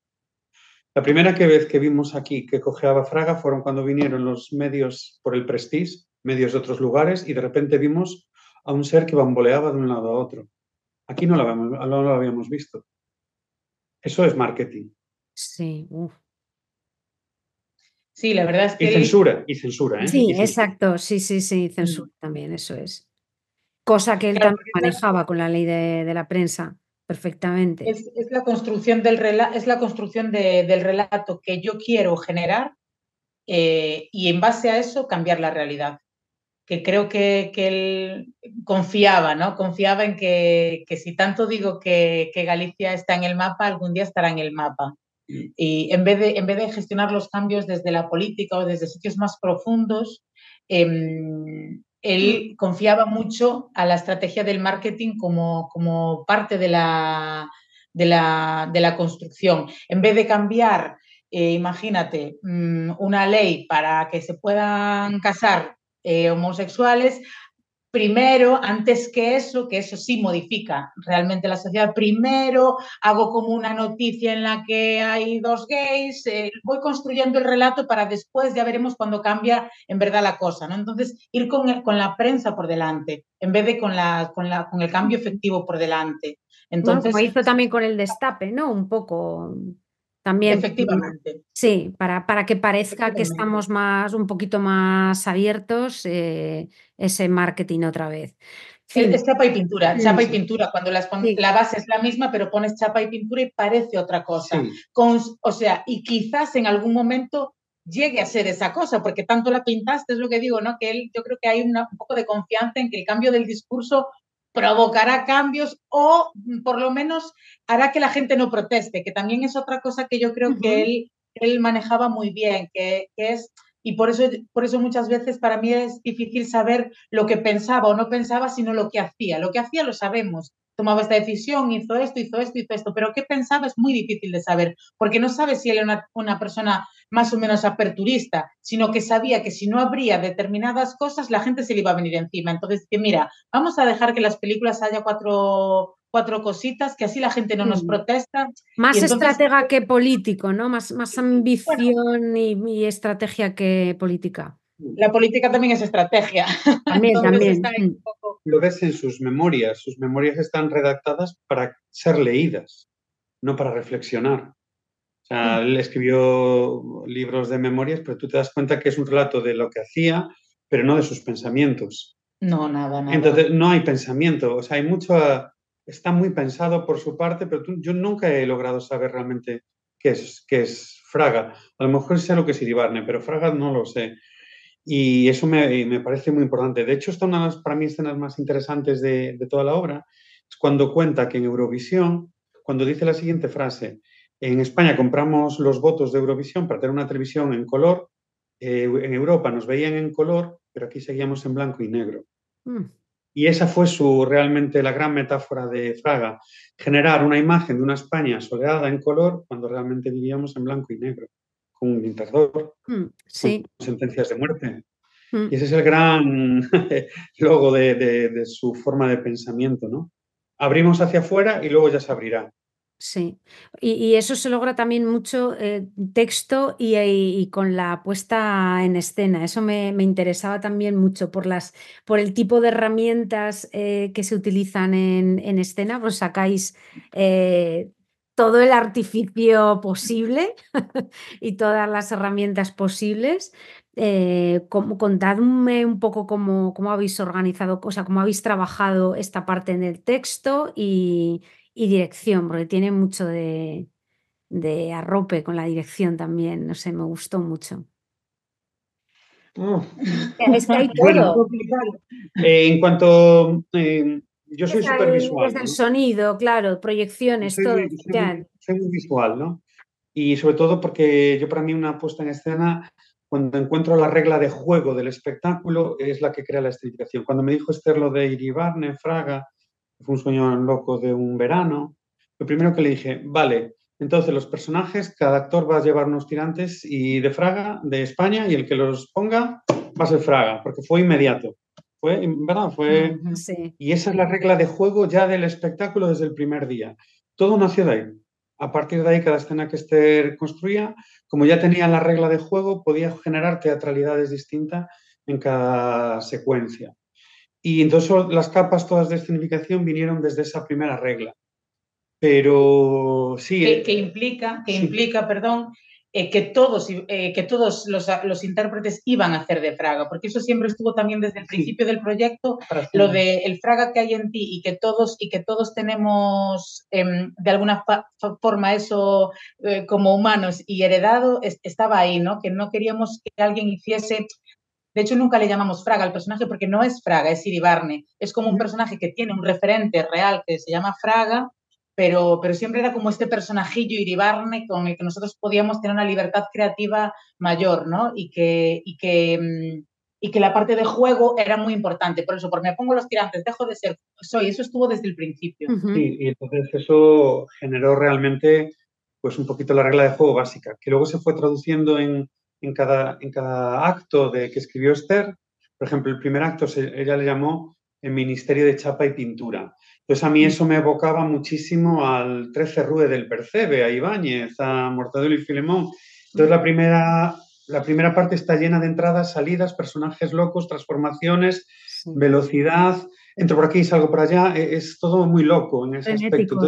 La primera que vez que vimos aquí que cojeaba Fraga fueron cuando vinieron los medios por el Prestige, medios de otros lugares, y de repente vimos a un ser que bamboleaba de un lado a otro. Aquí no lo habíamos, no lo habíamos visto. Eso es marketing. Sí, uf. sí, la verdad es que Y censura, y censura, ¿eh? Sí, censura. exacto, sí, sí, sí, censura también, eso es. Cosa que él Claro, también manejaba con la ley de, de la prensa perfectamente. Es, es la construcción del relato, es la construcción de- del relato que yo quiero generar eh, y en base a eso cambiar la realidad. Que creo que, que él confiaba, ¿no? Confiaba en que, que si tanto digo que, que Galicia está en el mapa, algún día estará en el mapa. Y en vez, de, en vez de gestionar los cambios desde la política o desde sitios más profundos, em, él confiaba mucho a la estrategia del marketing como, como parte de la, de, la, de la construcción. En vez de cambiar, eh, imagínate, mm, una ley para que se puedan casar eh, homosexuales, primero, antes que eso, que eso sí modifica realmente la sociedad, primero hago como una noticia en la que hay dos gays, eh, voy construyendo el relato para después, ya veremos cuando cambia en verdad la cosa, ¿no? Entonces, ir con, el, con la prensa por delante, en vez de con, la, con, la, con el cambio efectivo por delante. Entonces, bueno, como hizo también con el destape, ¿no? Un poco también. efectivamente. Sí, para, para que parezca que estamos más, un poquito más abiertos, eh, ese marketing otra vez. Es, Fin. es chapa y pintura, Mm. chapa y pintura, cuando las Sí. la base es la misma, pero pones chapa y pintura y parece otra cosa. Sí. Con- o sea, y quizás en algún momento llegue a ser esa cosa, porque tanto la pintaste, es lo que digo, ¿no? Que él, yo creo que hay una- un poco de confianza en que el cambio del discurso provocará cambios o mm, por lo menos hará que la gente no proteste, que también es otra cosa que yo creo que él, él manejaba muy bien, que, que es, y por eso, por eso muchas veces para mí es difícil saber lo que pensaba o no pensaba, sino lo que hacía. Lo que hacía lo sabemos. Tomaba esta decisión, hizo esto, hizo esto, hizo esto, pero qué pensaba es muy difícil de saber, porque no sabes si él era una, una persona más o menos aperturista, sino que sabía que si no habría determinadas cosas, la gente se le iba a venir encima. Entonces, que mira, vamos a dejar que las películas haya cuatro, cuatro cositas, que así la gente no nos Mm. protesta. Más entonces- estratega que político, ¿no? Más, más ambición y, y estrategia que política. La política también es estrategia. También, Entonces Mm. poco- Lo ves en sus memorias. Sus memorias están redactadas para ser leídas, no para reflexionar. O sea, él escribió libros de memorias, pero tú te das cuenta que es un relato de lo que hacía, pero no de sus pensamientos. No, nada, nada. Entonces, no hay pensamiento. O sea, hay mucho. Está muy pensado por su parte, pero tú- yo nunca he logrado saber realmente qué es, qué es Fraga. A lo mejor sé lo que es Iribarne, pero Fraga no lo sé. Y eso me, me parece muy importante. De hecho, esta una de las, para mí, escenas más interesantes de, de toda la obra. Es cuando cuenta que en Eurovisión, cuando dice la siguiente frase, en España compramos los votos de Eurovisión para tener una televisión en color, eh, en Europa nos veían en color, pero aquí seguíamos en blanco y negro. Mm. Y esa fue su, realmente la gran metáfora de Fraga, generar una imagen de una España soleada en color cuando realmente vivíamos en blanco y negro, un dictador, Mm. Sí. con sentencias de muerte. Mm. Y ese es el gran logo de, de- de su forma de pensamiento, ¿no? Abrimos hacia afuera y luego ya se abrirá. Sí, y, y eso se logra también mucho eh, texto y, y- y con la puesta en escena. Eso me, me interesaba también mucho por las, por el tipo de herramientas eh, que se utilizan en, en escena. Pues sacáis eh, todo el artificio posible y todas las herramientas posibles. Eh, contadme un poco cómo, cómo, habéis organizado, o sea, cómo habéis trabajado esta parte en el texto y, dirección, porque tiene mucho de, arrope con la dirección también, no sé, me gustó mucho. Oh. Es que hay todo. Eh, en cuanto eh, yo soy súper visual. Desde el sonido, claro, proyecciones, todo. Soy, muy visual, ¿no? Y sobre todo porque yo para mí una puesta en escena, cuando encuentro la regla de juego del espectáculo, es la que crea la escenificación. Cuando me dijo Esther lo de Iribarne, Fraga, fue un sueño loco de un verano, lo primero que le dije, vale, entonces los personajes, cada actor va a llevar unos tirantes y de Fraga, de España, y el que los ponga va a ser Fraga, porque fue inmediato. Fue, ¿verdad? Fue... Y esa es la regla de juego ya del espectáculo desde el primer día. Todo nació de ahí. A partir de ahí, cada escena que Esther construía, como ya tenía la regla de juego, podía generar teatralidades distintas en cada secuencia. Y entonces las capas todas de escenificación vinieron desde esa primera regla. Pero sí. Que, eh, implica, que implica, perdón, eh, que todos, eh, que todos los, los, intérpretes iban a hacer de Fraga, porque eso siempre estuvo también desde el principio del proyecto, lo de el Fraga que hay en ti y que todos, y que todos tenemos em, de alguna forma eso eh, como humanos y heredado, estaba ahí, ¿no? Que no queríamos que alguien hiciese de hecho, nunca le llamamos Fraga al personaje porque no es Fraga, es Iribarne. Es como un personaje que tiene un referente real que se llama Fraga, pero, pero siempre era como este personajillo iribarne con el que nosotros podíamos tener una libertad creativa mayor, ¿no? Y que, y que, mm, y que la parte de juego era muy importante. Por eso, por me pongo los tirantes, dejo de ser soy. Eso estuvo desde el principio. Sí, y entonces eso generó realmente pues un poquito la regla de juego básica, que luego se fue traduciendo en, en, cada, en cada acto de que escribió Esther. Por ejemplo, el primer acto ella le llamó el Ministerio de Chapa y Pintura. Entonces a mí eso me evocaba muchísimo al 13 Rue del Percebe, a Ibáñez, a Mortadelo y Filemón. Entonces la primera, la primera parte está llena de entradas, salidas, personajes locos, transformaciones, velocidad. Entro por aquí y salgo por allá. E, es, todo muy loco en ese aspecto.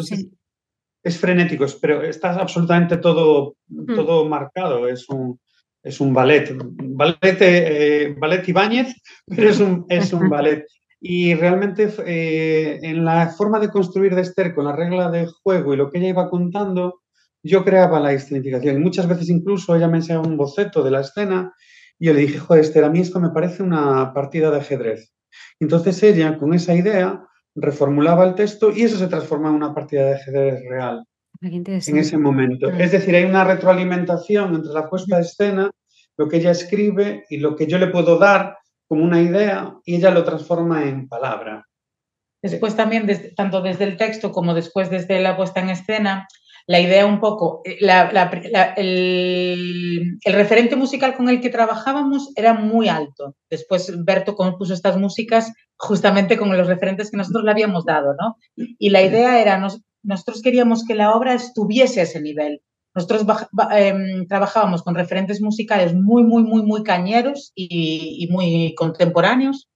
Es frenético, pero está absolutamente todo, mm. todo marcado. Es un, es un ballet. Ballet, eh, ballet Ibáñez, pero es un, es un ballet. Y realmente eh, en la forma de construir de Esther con la regla de juego y lo que ella iba contando, yo creaba la escenificación. Y muchas veces incluso ella me enseñaba un boceto de la escena y yo le dije, joder, Esther, a mí esto me parece una partida de ajedrez. Entonces ella, con esa idea, reformulaba el texto y eso se transforma en una partida de ajedrez real. En ese momento. Es decir, hay una retroalimentación entre la puesta de escena, lo que ella escribe y lo que yo le puedo dar como una idea y ella lo transforma en palabra. Después también, tanto desde el texto como después desde la puesta en escena, la idea un poco, eh, el, referente musical con el que trabajábamos era muy alto. Después Berto compuso estas músicas justamente con los referentes que nosotros le habíamos dado, ¿no? Y la idea era, nosotros queríamos que la obra estuviese a ese nivel, nosotros em, trabajábamos con referentes musicales muy, muy, muy, muy cañeros y, muy contemporáneos.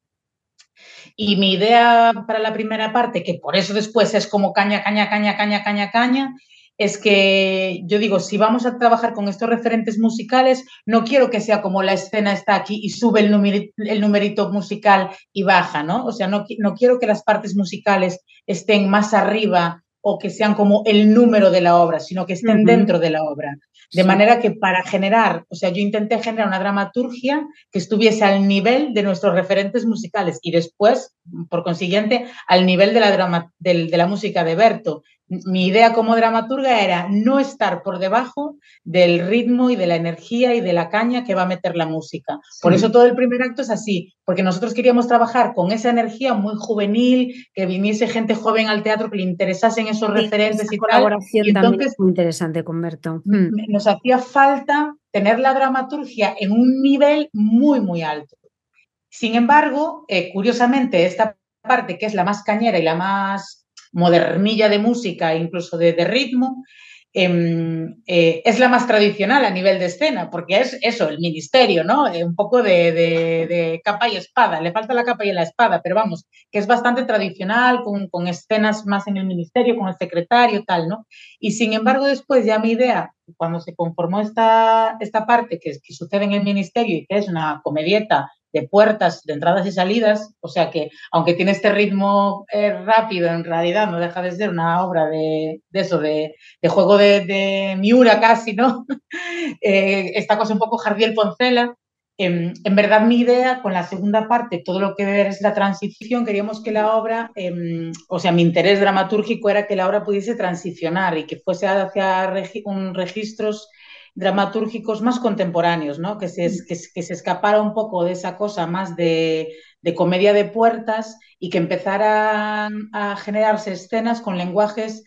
Y mi idea para la primera parte, que por eso después es como caña, caña, caña, caña, caña, caña, es que yo digo, si vamos a trabajar con estos referentes musicales, no quiero que sea como la escena está aquí y sube el numerito, el numerito musical y baja, ¿no? O sea, no, no quiero que las partes musicales estén más arriba o que sean como el número de la obra, sino que estén dentro de la obra. De manera que para generar, o sea, yo intenté generar una dramaturgia que estuviese al nivel de nuestros referentes musicales y después, por consiguiente, al nivel de la, drama, de, de la música de Berto mi idea como dramaturga era no estar por debajo del ritmo y de la energía y de la caña que va a meter la música. Por eso todo el primer acto es así, porque nosotros queríamos trabajar con esa energía muy juvenil, que viniese gente joven al teatro, que le interesasen esos referentes y colaboración tal. también es muy interesante con Berto. Hmm. Nos hacía falta tener la dramaturgia en un nivel muy, muy alto. Sin embargo, eh, curiosamente, esta parte que es la más cañera y la más modernilla de música, incluso de, ritmo, Em, eh, es la más tradicional a nivel de escena, porque es eso, el ministerio, ¿no? Eh, un poco de, capa y espada, le falta la capa y la espada, pero vamos, que es bastante tradicional, con, escenas más en el ministerio, con el secretario, tal, ¿no? Y sin embargo, después ya mi idea, cuando se conformó esta, esta parte que, que sucede en el ministerio y que es una comedieta de puertas, de entradas y salidas, o sea que aunque tiene este ritmo eh, rápido, en realidad no deja de ser una obra de, eso, de, juego de, Miura casi, ¿no? Eh, esta cosa un poco Jardiel Poncela. En, en, verdad mi idea con la segunda parte, todo lo que es la transición, queríamos que la obra, em, o sea, mi interés dramatúrgico era que la obra pudiese transicionar y que fuese hacia un registros dramatúrgicos más contemporáneos, ¿no? que, se, mm. que, se escapara un poco de esa cosa más de, comedia de puertas y que empezaran a generarse escenas con lenguajes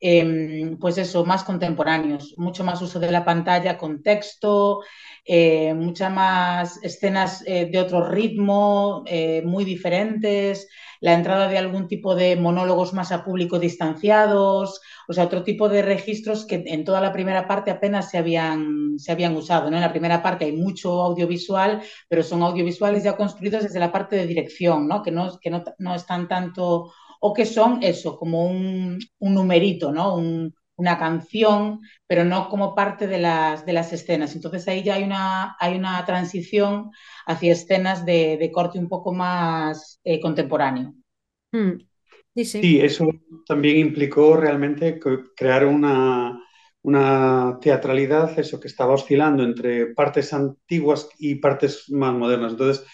em, pues eso, más contemporáneos, mucho más uso de la pantalla con texto, eh, muchas más escenas eh, de otro ritmo, eh, muy diferentes, la entrada de algún tipo de monólogos más a público distanciados, o sea, otro tipo de registros que en toda la primera parte apenas se habían, se habían usado. ¿no? En la primera parte hay mucho audiovisual, pero son audiovisuales ya construidos desde la parte de dirección, ¿no? que, no, que no, están tanto, o que son eso, como un, numerito, ¿no? Una canción, pero no como parte de las, de las escenas. Entonces ahí ya hay una, hay una transición hacia escenas de, corte un poco más eh, contemporáneo. Hmm. Sí, eso también implicó realmente crear una, una teatralidad, eso que estaba oscilando entre partes antiguas y partes más modernas. Entonces,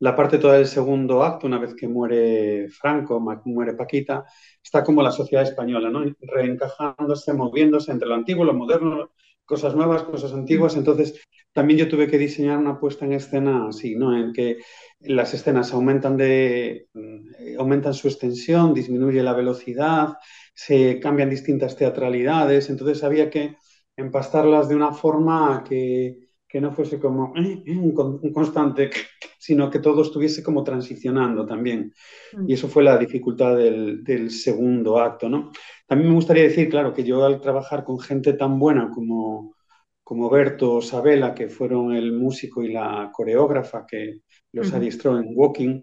la parte toda del segundo acto, una vez que muere Franco, muere Paquita, está como la sociedad española, ¿no? Reencajándose, moviéndose entre lo antiguo, lo moderno, cosas nuevas, cosas antiguas. Entonces, también yo tuve que diseñar una puesta en escena así, ¿no? En que las escenas aumentan, de, mm, aumentan su extensión, disminuye la velocidad, se cambian distintas teatralidades, entonces había que empastarlas de una forma que, no fuese como un, constante, sino que todo estuviese como transicionando también. Mm. Y eso fue la dificultad del, del, segundo acto, ¿no? También me gustaría decir, claro, que yo al trabajar con gente tan buena como, como Berto Sabela, que fueron el músico y la coreógrafa que los adiestró en Walking,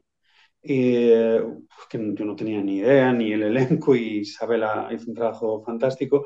eh, que yo no tenía ni idea, ni el elenco, y Isabela hizo un trabajo fantástico,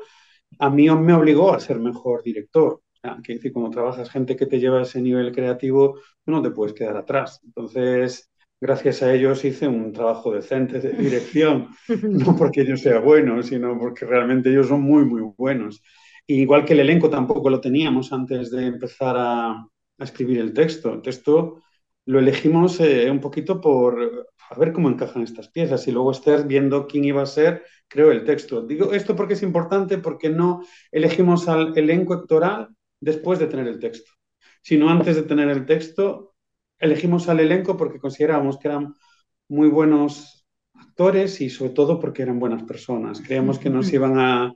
a mí me obligó a ser mejor director. Que decir, cuando trabajas gente que te lleva a ese nivel creativo, tú no te puedes quedar atrás. Entonces, gracias a ellos hice un trabajo decente de dirección, no porque yo sea bueno, sino porque realmente ellos son muy, muy buenos igual que el elenco tampoco lo teníamos antes de empezar a, escribir el texto. El texto lo elegimos eh, un poquito por a ver cómo encajan estas piezas y luego Esther viendo quién iba a ser, creo el texto. Digo esto porque es importante porque no elegimos al elenco actoral después de tener el texto, sino antes de tener el texto elegimos al elenco porque considerábamos que eran muy buenos actores y sobre todo porque eran buenas personas. Creíamos que nos iban a,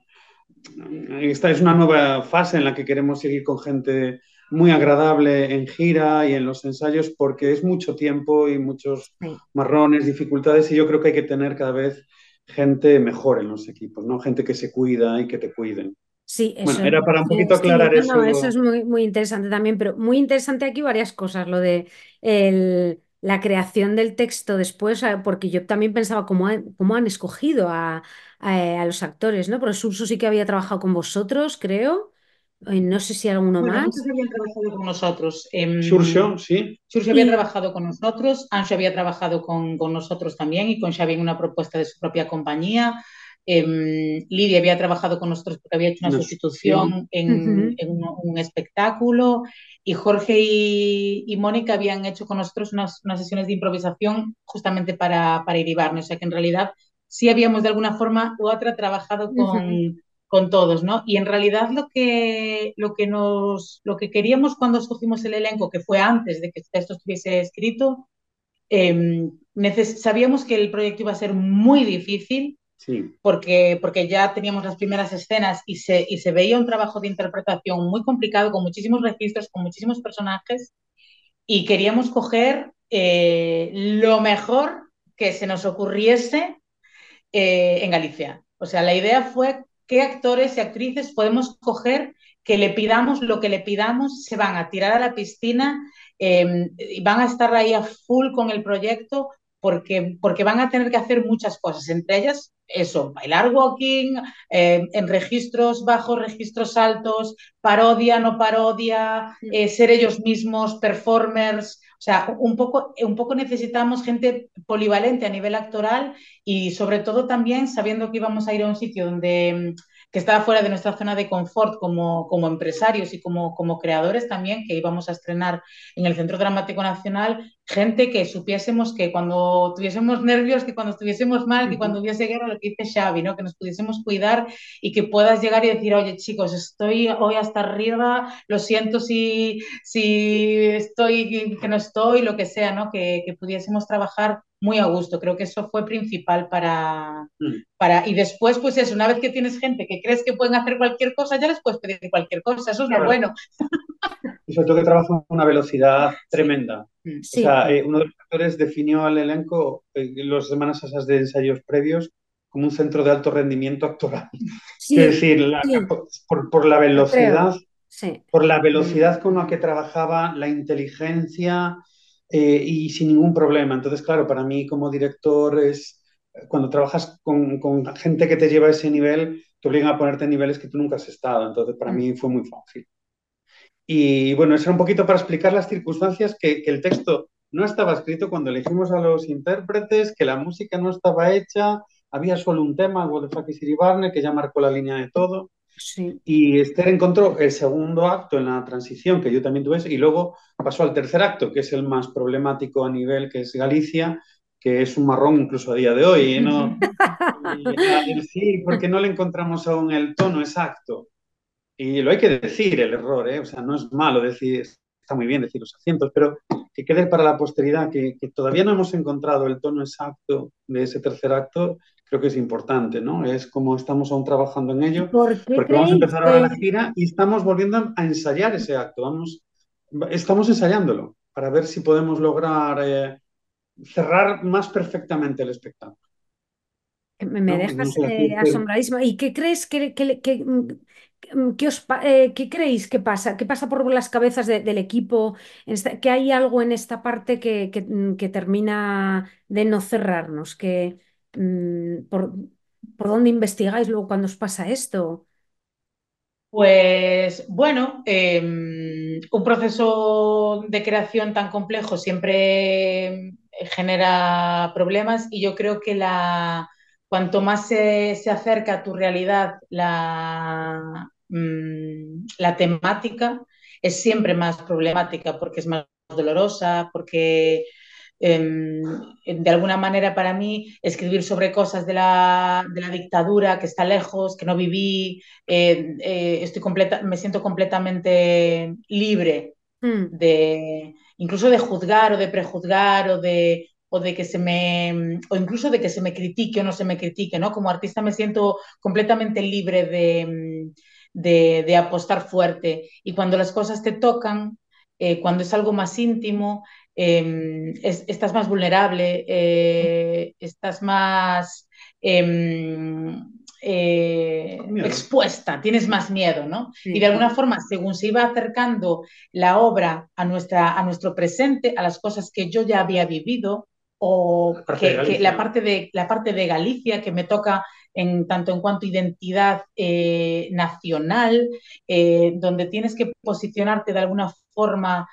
esta es una nueva fase en la que queremos seguir con gente muy agradable en gira y en los ensayos porque es mucho tiempo y muchos marrones, dificultades y yo creo que hay que tener cada vez gente mejor en los equipos, ¿no? Gente que se cuida y que te cuiden. Sí, eso bueno, era para un poquito aclarar eso. eso es muy, muy interesante también, pero muy interesante aquí varias cosas, lo de la creación del texto después, porque yo también pensaba cómo, cómo han escogido a, a, los actores, ¿no? Porque Surso sí que había trabajado con vosotros, creo. No sé si alguno bueno, más. Muchos habían trabajado con nosotros. Eh, sí. Surso había trabajado con nosotros, Ancho había trabajado con, con, nosotros también y con Xavi en una propuesta de su propia compañía. Em, Lidia había trabajado con nosotros porque había hecho una sustitución en, en un, espectáculo y Jorge y, Mónica habían hecho con nosotros unas, unas, sesiones de improvisación justamente para, para O sea que en realidad sí habíamos de alguna forma u otra trabajado con, con todos, ¿no? Y en realidad lo que, lo, que nos, lo que queríamos cuando escogimos el elenco, que fue antes de que esto estuviese escrito, em, sabíamos que el proyecto iba a ser muy difícil, sí. porque, porque ya teníamos las primeras escenas y se, y se veía un trabajo de interpretación muy complicado, con muchísimos registros, con muchísimos personajes, y queríamos coger eh, lo mejor que se nos ocurriese eh, en Galicia. O sea, la idea fue qué actores y actrices podemos coger que le pidamos lo que le pidamos, se van a tirar a la piscina em, y van a estar ahí a full con el proyecto porque, porque van a tener que hacer muchas cosas, entre ellas eso, bailar walking, em, en registros bajos, registros altos, parodia, no parodia, eh, ser ellos mismos, performers, o sea, un poco, un poco necesitamos gente polivalente a nivel actoral y sobre todo también sabiendo que íbamos a ir a un sitio donde que estaba fuera de nuestra zona de confort como, como empresarios y como, como creadores también, que íbamos a estrenar en el Centro Dramático Nacional, gente que supiésemos que cuando tuviésemos nervios, que cuando estuviésemos mal, que cuando hubiese guerra, lo que dice Xavi, ¿no? que nos pudiésemos cuidar y que puedas llegar y decir, oye chicos, estoy hoy hasta arriba, lo siento si, si estoy, que no estoy, lo que sea, ¿no? que, que pudiésemos trabajar muy a gusto. Creo que eso fue principal para, mm. para... Y después, pues eso, una vez que tienes gente que crees que pueden hacer cualquier cosa, ya les puedes pedir cualquier cosa. Eso es lo bueno. Y sobre todo que trabajan a una velocidad tremenda. Mm. O sea, eh, uno de los actores definió al elenco en eh, las semanas esas de ensayos previos como un centro de alto rendimiento actoral. es decir, por, por, la velocidad, por la velocidad con la que trabajaba, la inteligencia, eh, y sin ningún problema. Entonces, claro, para mí como director es, cuando trabajas con, con, gente que te lleva a ese nivel, te obligan a ponerte en niveles que tú nunca has estado. Entonces, para mm. mí fue muy fácil. Y bueno, eso era un poquito para explicar las circunstancias que, que el texto no estaba escrito cuando elegimos a los intérpretes, que la música no estaba hecha, había solo un tema, What the fuck is Barney, que ya marcó la línea de todo. Y Esther encontró el segundo acto en la transición, que yo también tuve, y luego pasó al tercer acto, que es el más problemático a nivel, que es Galicia, que es un marrón incluso a día de hoy. ¿no? sí, porque no le encontramos aún el tono exacto. Y lo hay que decir, el error, ¿eh? o sea, no es malo decir, está muy bien decir los acentos, pero que quede para la posteridad que, que todavía no hemos encontrado el tono exacto de ese tercer acto creo que es importante, ¿no? Es como estamos aún trabajando en ello, porque vamos a empezar ahora la gira y estamos volviendo a ensayar ese acto, vamos, estamos ensayándolo para ver si podemos lograr eh, cerrar más perfectamente el espectáculo. Me, dejas eh, asombradísima. ¿Y qué crees que, que, os, eh, ¿Qué creéis que pasa? ¿Qué pasa por las cabezas del equipo? ¿Que hay algo en esta parte que, termina de no cerrarnos? Que, Mm, ¿por, dónde investigáis luego cuando os pasa esto? Pues bueno, em, un proceso de creación tan complejo siempre genera problemas y yo creo que la, cuanto más se, acerca a tu realidad la, mm, la temática, es siempre más problemática porque es más dolorosa, porque Em, de alguna manera para mí escribir sobre cosas de la, de la dictadura que está lejos, que no viví, eh, eh, estoy completa, me siento completamente libre hmm. de incluso de juzgar o de prejuzgar o de o de que se me o incluso de que se me critique o no se me critique, ¿no? Como artista me siento completamente libre de, de, de apostar fuerte. Y cuando las cosas te tocan, eh, cuando es algo más íntimo, Em, estás más vulnerable, eh, estás más em, eh, expuesta, tienes más miedo, ¿no? Y de alguna forma, según se iba acercando la obra a, nuestra, a nuestro presente, a las cosas que yo ya había vivido, o que, la, parte de, la parte de Galicia que me toca en tanto en cuanto identidad eh, nacional, donde tienes que posicionarte de alguna forma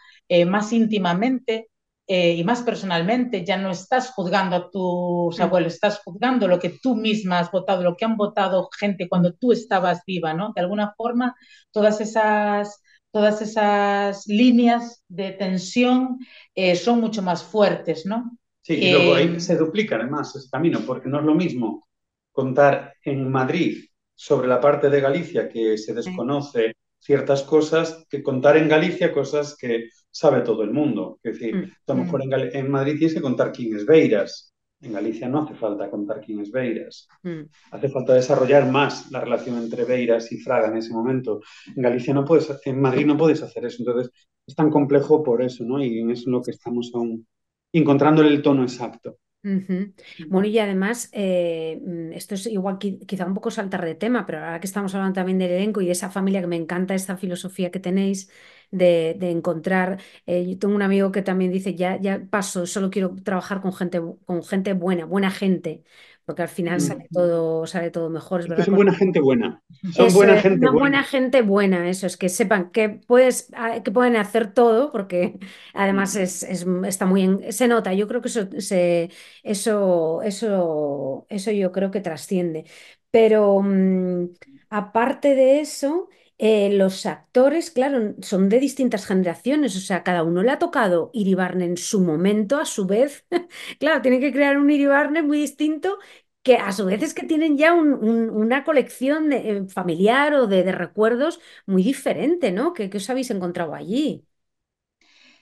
más íntimamente, eh, y más personalmente, ya no estás juzgando a tus abuelos, estás juzgando lo que tú misma has votado, lo que han votado gente cuando tú estabas viva, ¿no? De alguna forma, todas esas, todas esas líneas de tensión eh, son mucho más fuertes, ¿no? Sí, y luego ahí se duplica además ese camino, porque no es lo mismo contar en Madrid sobre la parte de Galicia que se desconoce ciertas cosas que contar en Galicia cosas que sabe todo el mundo. Es decir, mm, a lo mejor mm. en, Madrid tienes que contar quién es Beiras. En Galicia no hace falta contar quién es Beiras. Mm. Hace falta desarrollar más la relación entre Beiras y Fraga en ese momento. En Galicia no puedes, en Madrid no puedes hacer eso. Entonces es tan complejo por eso, ¿no? Y en eso es lo que estamos aún encontrando el tono exacto. Bueno, y además, eh, mm, esto es igual qui- quizá un poco saltar de tema, pero ahora que estamos hablando también del elenco y de esa familia que me encanta, esta filosofía que tenéis de, de encontrar, eh, yo tengo un amigo que también dice, ya, ya paso, solo quiero trabajar con gente, con gente buena, buena gente, porque al final Mm. sale todo, sale todo mejor, es Es que verdad. son buena gente buena. Son Eso buena es, gente una buena buena. gente buena, eso es, que sepan que puedes, ah, que pueden hacer todo, porque además Mm. es, es- está muy en- se nota, yo creo que eso, se, eso, eso, eso yo creo que trasciende. Pero mm, aparte de eso, eh, los actores, claro, son de distintas generaciones, o sea, cada uno le ha tocado Iribarne en su momento, a su vez, claro, tiene que crear un Iribarne muy distinto que a su vez es que tienen ya un- un- una colección eh, familiar o de, de recuerdos muy diferente, ¿no? ¿Qué, qué os habéis encontrado allí?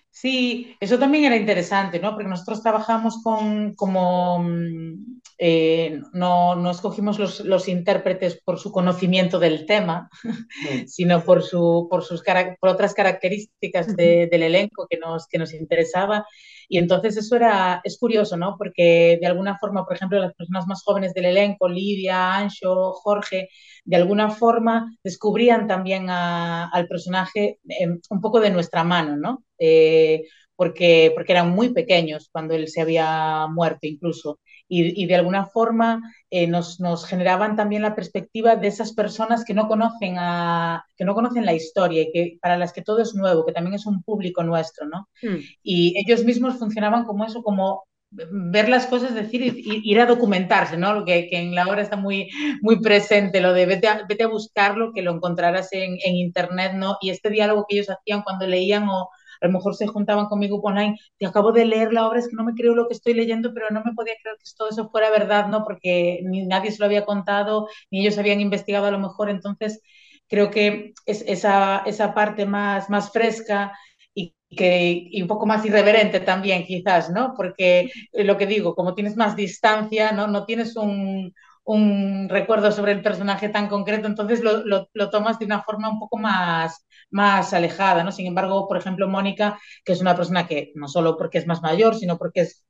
Sí, eso también era interesante, ¿no? Porque nosotros trabajamos con, como, mm, eh, no, no escogimos los, los intérpretes por su conocimiento del tema, sino por, su, por, sus, por otras características de- del elenco que nos, que nos interesaba. Y entonces eso era, es curioso, ¿no? Porque de alguna forma, por ejemplo, las personas más jóvenes del elenco, Lidia, Ancho, Jorge, de alguna forma descubrían también a- al personaje eh, un poco de nuestra mano, ¿no? Eh, porque, porque eran muy pequeños cuando él se había muerto incluso. Y, y de alguna forma eh, nos, nos, generaban también la perspectiva de esas personas que no, conocen a, que no conocen la historia y que para las que todo es nuevo, que también es un público nuestro, ¿no? Mm, Y ellos mismos funcionaban como eso, como ver las cosas, decir, ir, a documentarse, ¿no? Lo que, que, en la hora está muy, muy presente, lo de vete a, vete a buscarlo, que lo encontrarás en, en, internet, ¿no? Y este diálogo que ellos hacían cuando leían o a lo mejor se juntaban conmigo online, te acabo de leer la obra, es que no me creo lo que estoy leyendo, pero no me podía creer que todo eso fuera verdad, ¿no? Porque ni nadie se lo había contado, ni ellos habían investigado a lo mejor, entonces creo que es esa, esa parte más, más fresca y, que, y un poco más irreverente también, quizás, ¿no? Porque lo que digo, como tienes más distancia, no, no tienes un, un, recuerdo sobre el personaje tan concreto, entonces lo, lo, lo, tomas de una forma un poco más, más alejada, ¿no? Sin embargo, por ejemplo, Mónica, que es una persona que no solo porque es más mayor, sino porque es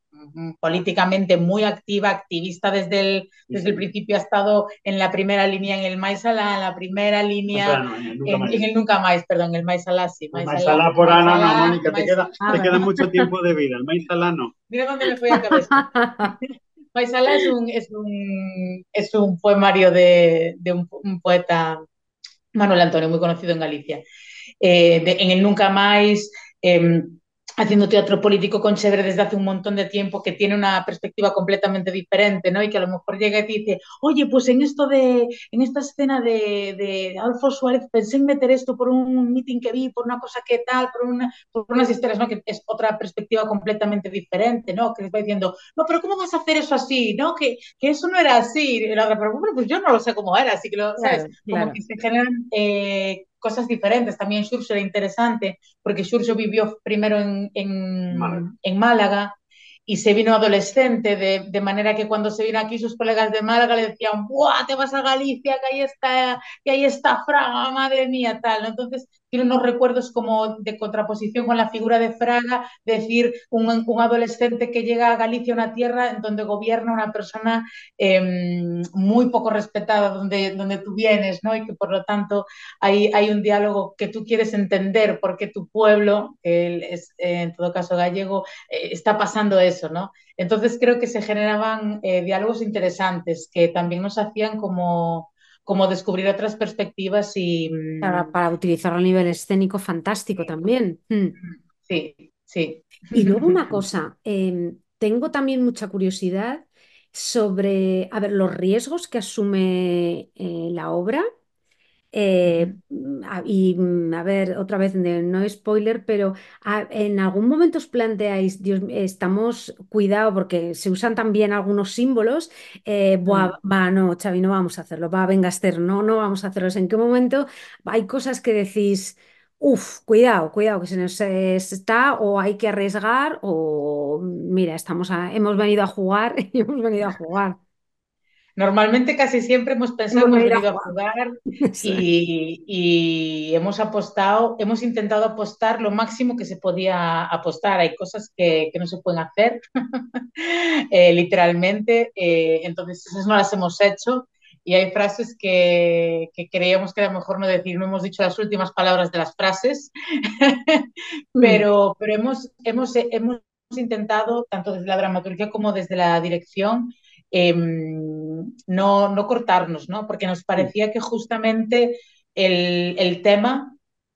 políticamente muy activa, activista desde el, desde el principio, ha estado en la primera línea en el Maisala, en la primera línea, o sea, no, en, el en, en, el Nunca Más, perdón, el Maisala sí. Maisala, Maisala por Ana, no, Mónica, te queda, te queda mucho tiempo de vida, el Maisala no. Mira dónde me fui a cabeza. Maisala es un, es un, es un poemario de, de un, un, poeta, Manuel Antonio, muy conocido en Galicia. Eh, de, en el Nunca Más, eh, haciendo teatro político con Chévere desde hace un montón de tiempo, que tiene una perspectiva completamente diferente, ¿no? Y que a lo mejor llega y te dice, oye, pues en esto de, en esta escena de, de Adolfo Suárez pensé en meter esto por un meeting que vi, por una cosa que tal, por, una, por unas historias, ¿no? Que es otra perspectiva completamente diferente, ¿no? Que les va diciendo, no, pero ¿cómo vas a hacer eso así? ¿No? Que, que eso no era así. Y la otra, pero bueno, pues yo no lo sé cómo era, así que lo, ¿sabes? Claro, claro. Como que se generan eh, cosas diferentes. También Xurxo era interesante, porque Xurxo vivió primero en, en, Málaga. en Málaga y se vino adolescente, de, de, manera que cuando se vino aquí sus colegas de Málaga le decían, ¡buah, te vas a Galicia, que ahí está, que ahí está Fraga, madre mía, tal. ¿no? Entonces tiene unos recuerdos como de contraposición con la figura de Fraga, de decir, un, adolescente que llega a Galicia, una tierra en donde gobierna una persona eh, muy poco respetada donde, donde tú vienes, ¿no? Y que por lo tanto hay, hay un diálogo que tú quieres entender porque tu pueblo, que es eh, en todo caso gallego, eh, está pasando eso, ¿no? Entonces creo que se generaban eh, diálogos interesantes que también nos hacían como, como descubrir otras perspectivas y... Para, para utilizarlo a nivel escénico fantástico también. Mm. Sí, sí. Y luego una cosa, eh, tengo también mucha curiosidad sobre, a ver, los riesgos que asume eh, la obra. Eh, y mm, a ver, otra vez, no es spoiler, pero a- en algún momento os planteáis, Dios, estamos, cuidado, porque se usan también algunos símbolos. eh, buah, va, no, Xavi, no vamos a hacerlo. Va, venga, Esther, no, no vamos a hacerlo. ¿En qué momento hay cosas que decís, uff, cuidado, cuidado, que se nos está, o hay que arriesgar, o mira, estamos a- hemos venido a jugar y hemos venido a jugar? Normalmente casi siempre hemos pensado, hemos venido a jugar y, hemos apostado, hemos intentado apostar lo máximo que se podía apostar. Hay cosas que, no se pueden hacer, eh, literalmente, eh, entonces esas no las hemos hecho y hay frases que, creíamos que era mejor no decir, no hemos dicho las últimas palabras de las frases, mm. pero, pero hemos, hemos, hemos intentado, tanto desde la dramaturgia como desde la dirección, em, no, no, cortarnos, ¿no? porque nos parecía que justamente el, el tema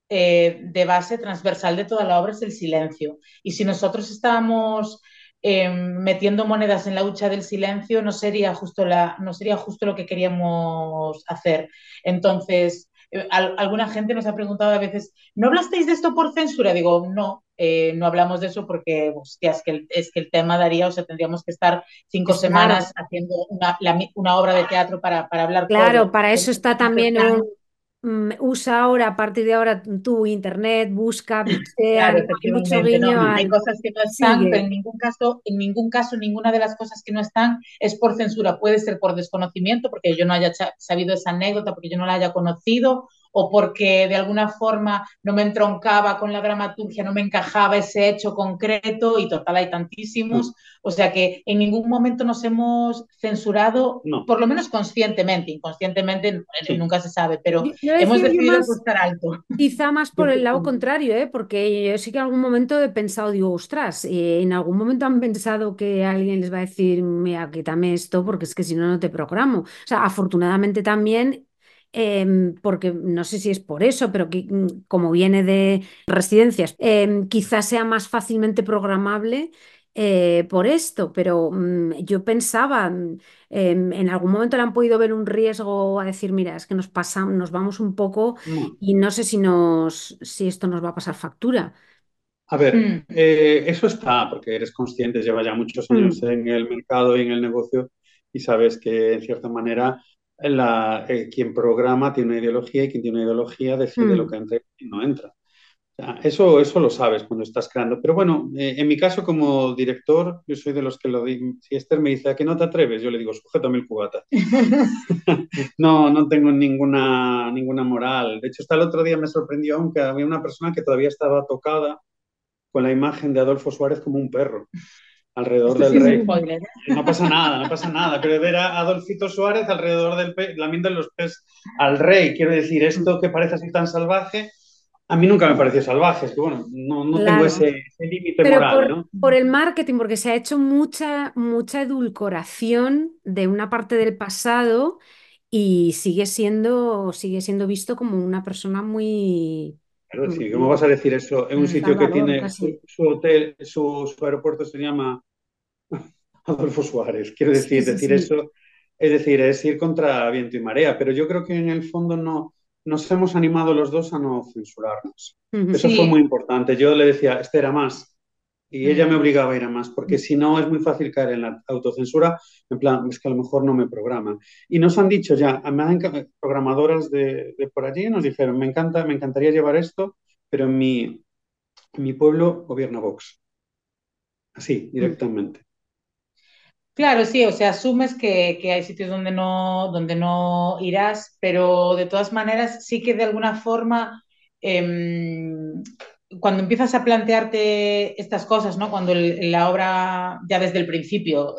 eh, de base transversal de toda la obra es el silencio. Y si nosotros estábamos Em, metiendo monedas en la hucha del silencio no sería justo, la, no sería justo lo que queríamos hacer. Entonces, eh, alguna gente nos ha preguntado a veces, ¿no hablasteis de esto por censura? Digo, no, eh, no hablamos de eso porque es, que el, es que el tema daría, o sea, tendríamos que estar cinco semanas haciendo una, una, obra de teatro para, para hablar. Claro, para eso está también un, usa ahora, a partir de ahora, tu internet, busca, claro, mucho guiño Hay cosas que no están, pero en ningún caso, en ningún caso, ninguna de las cosas que no están es por censura. Puede ser por desconocimiento, porque yo no haya sabido esa anécdota, porque yo no la haya conocido, o porque de alguna forma no me entroncaba con la dramaturgia, no me encajaba ese hecho concreto y total hay tantísimos. O sea que en ningún momento nos hemos censurado, por lo menos conscientemente, inconscientemente nunca se sabe, pero hemos decidido estar alto. Quizá más por el lado contrario, ¿eh? porque yo sí que en algún momento he pensado, digo, ostras, eh, en algún momento han pensado que alguien les va a decir, mira, quítame esto, porque es que si no, no te programo. O sea, afortunadamente también Em, porque no sé si es por eso, pero que, mm, como viene de residencias, em, quizás sea más fácilmente programable eh, por esto, pero mm, yo pensaba, mm, em, en algún momento le han podido ver un riesgo a decir, mira, es que nos pasamos, nos vamos un poco y no sé si, nos, si esto nos va a pasar factura. A ver, eh, eso está, porque eres consciente, lleva ya muchos años en el mercado y en el negocio y sabes que en cierta manera la, eh, quien programa tiene una ideología y quien tiene una ideología decide lo mm. que entra y no entra. eso, eso lo sabes cuando estás creando. Pero bueno, eh, en mi caso como director, yo soy de los que lo digo. Si Esther me dice, ¿a qué no te atreves? Yo le digo, sujeto mil cubatas. no, no tengo ninguna, ninguna moral. De hecho, hasta el otro día me sorprendió, aunque había una persona que todavía estaba tocada con la imagen de Adolfo Suárez como un perro alrededor del rey. No pasa nada, no pasa nada. Pero ver a Adolfito Suárez alrededor del pe de los pies al rey, quiero decir, esto que parece así tan salvaje, a mí nunca me pareció salvaje, es que bueno, no, tengo ese, límite moral. Por, ¿no? por el marketing, porque se ha hecho mucha, mucha edulcoración de una parte del pasado y sigue siendo, sigue siendo visto como una persona muy, Claro, sí, ¿cómo vas a decir eso en un sitio que tiene su, hotel, su, aeropuerto se llama Adolfo Suárez? Quiero decir, decir eso, es decir, es ir contra viento y marea, pero yo creo que en el fondo no nos hemos animado los dos a no censurarnos. Eso fue muy importante. Yo le decía, este era más, y ella me obligaba a ir a más, porque si no es muy fácil caer en la autocensura, en plan, es que a lo mejor no me programan. Y nos han dicho ya, programadoras de, por allí nos dijeron, me, encanta, me encantaría llevar esto, pero en mi, mi pueblo gobierna Vox. Así, directamente. Claro, sí, o sea, asumes que, hay sitios donde no, donde no irás, pero de todas maneras sí que de alguna forma em, cuando empiezas a plantearte estas cosas, ¿no? Cuando la obra ya desde el principio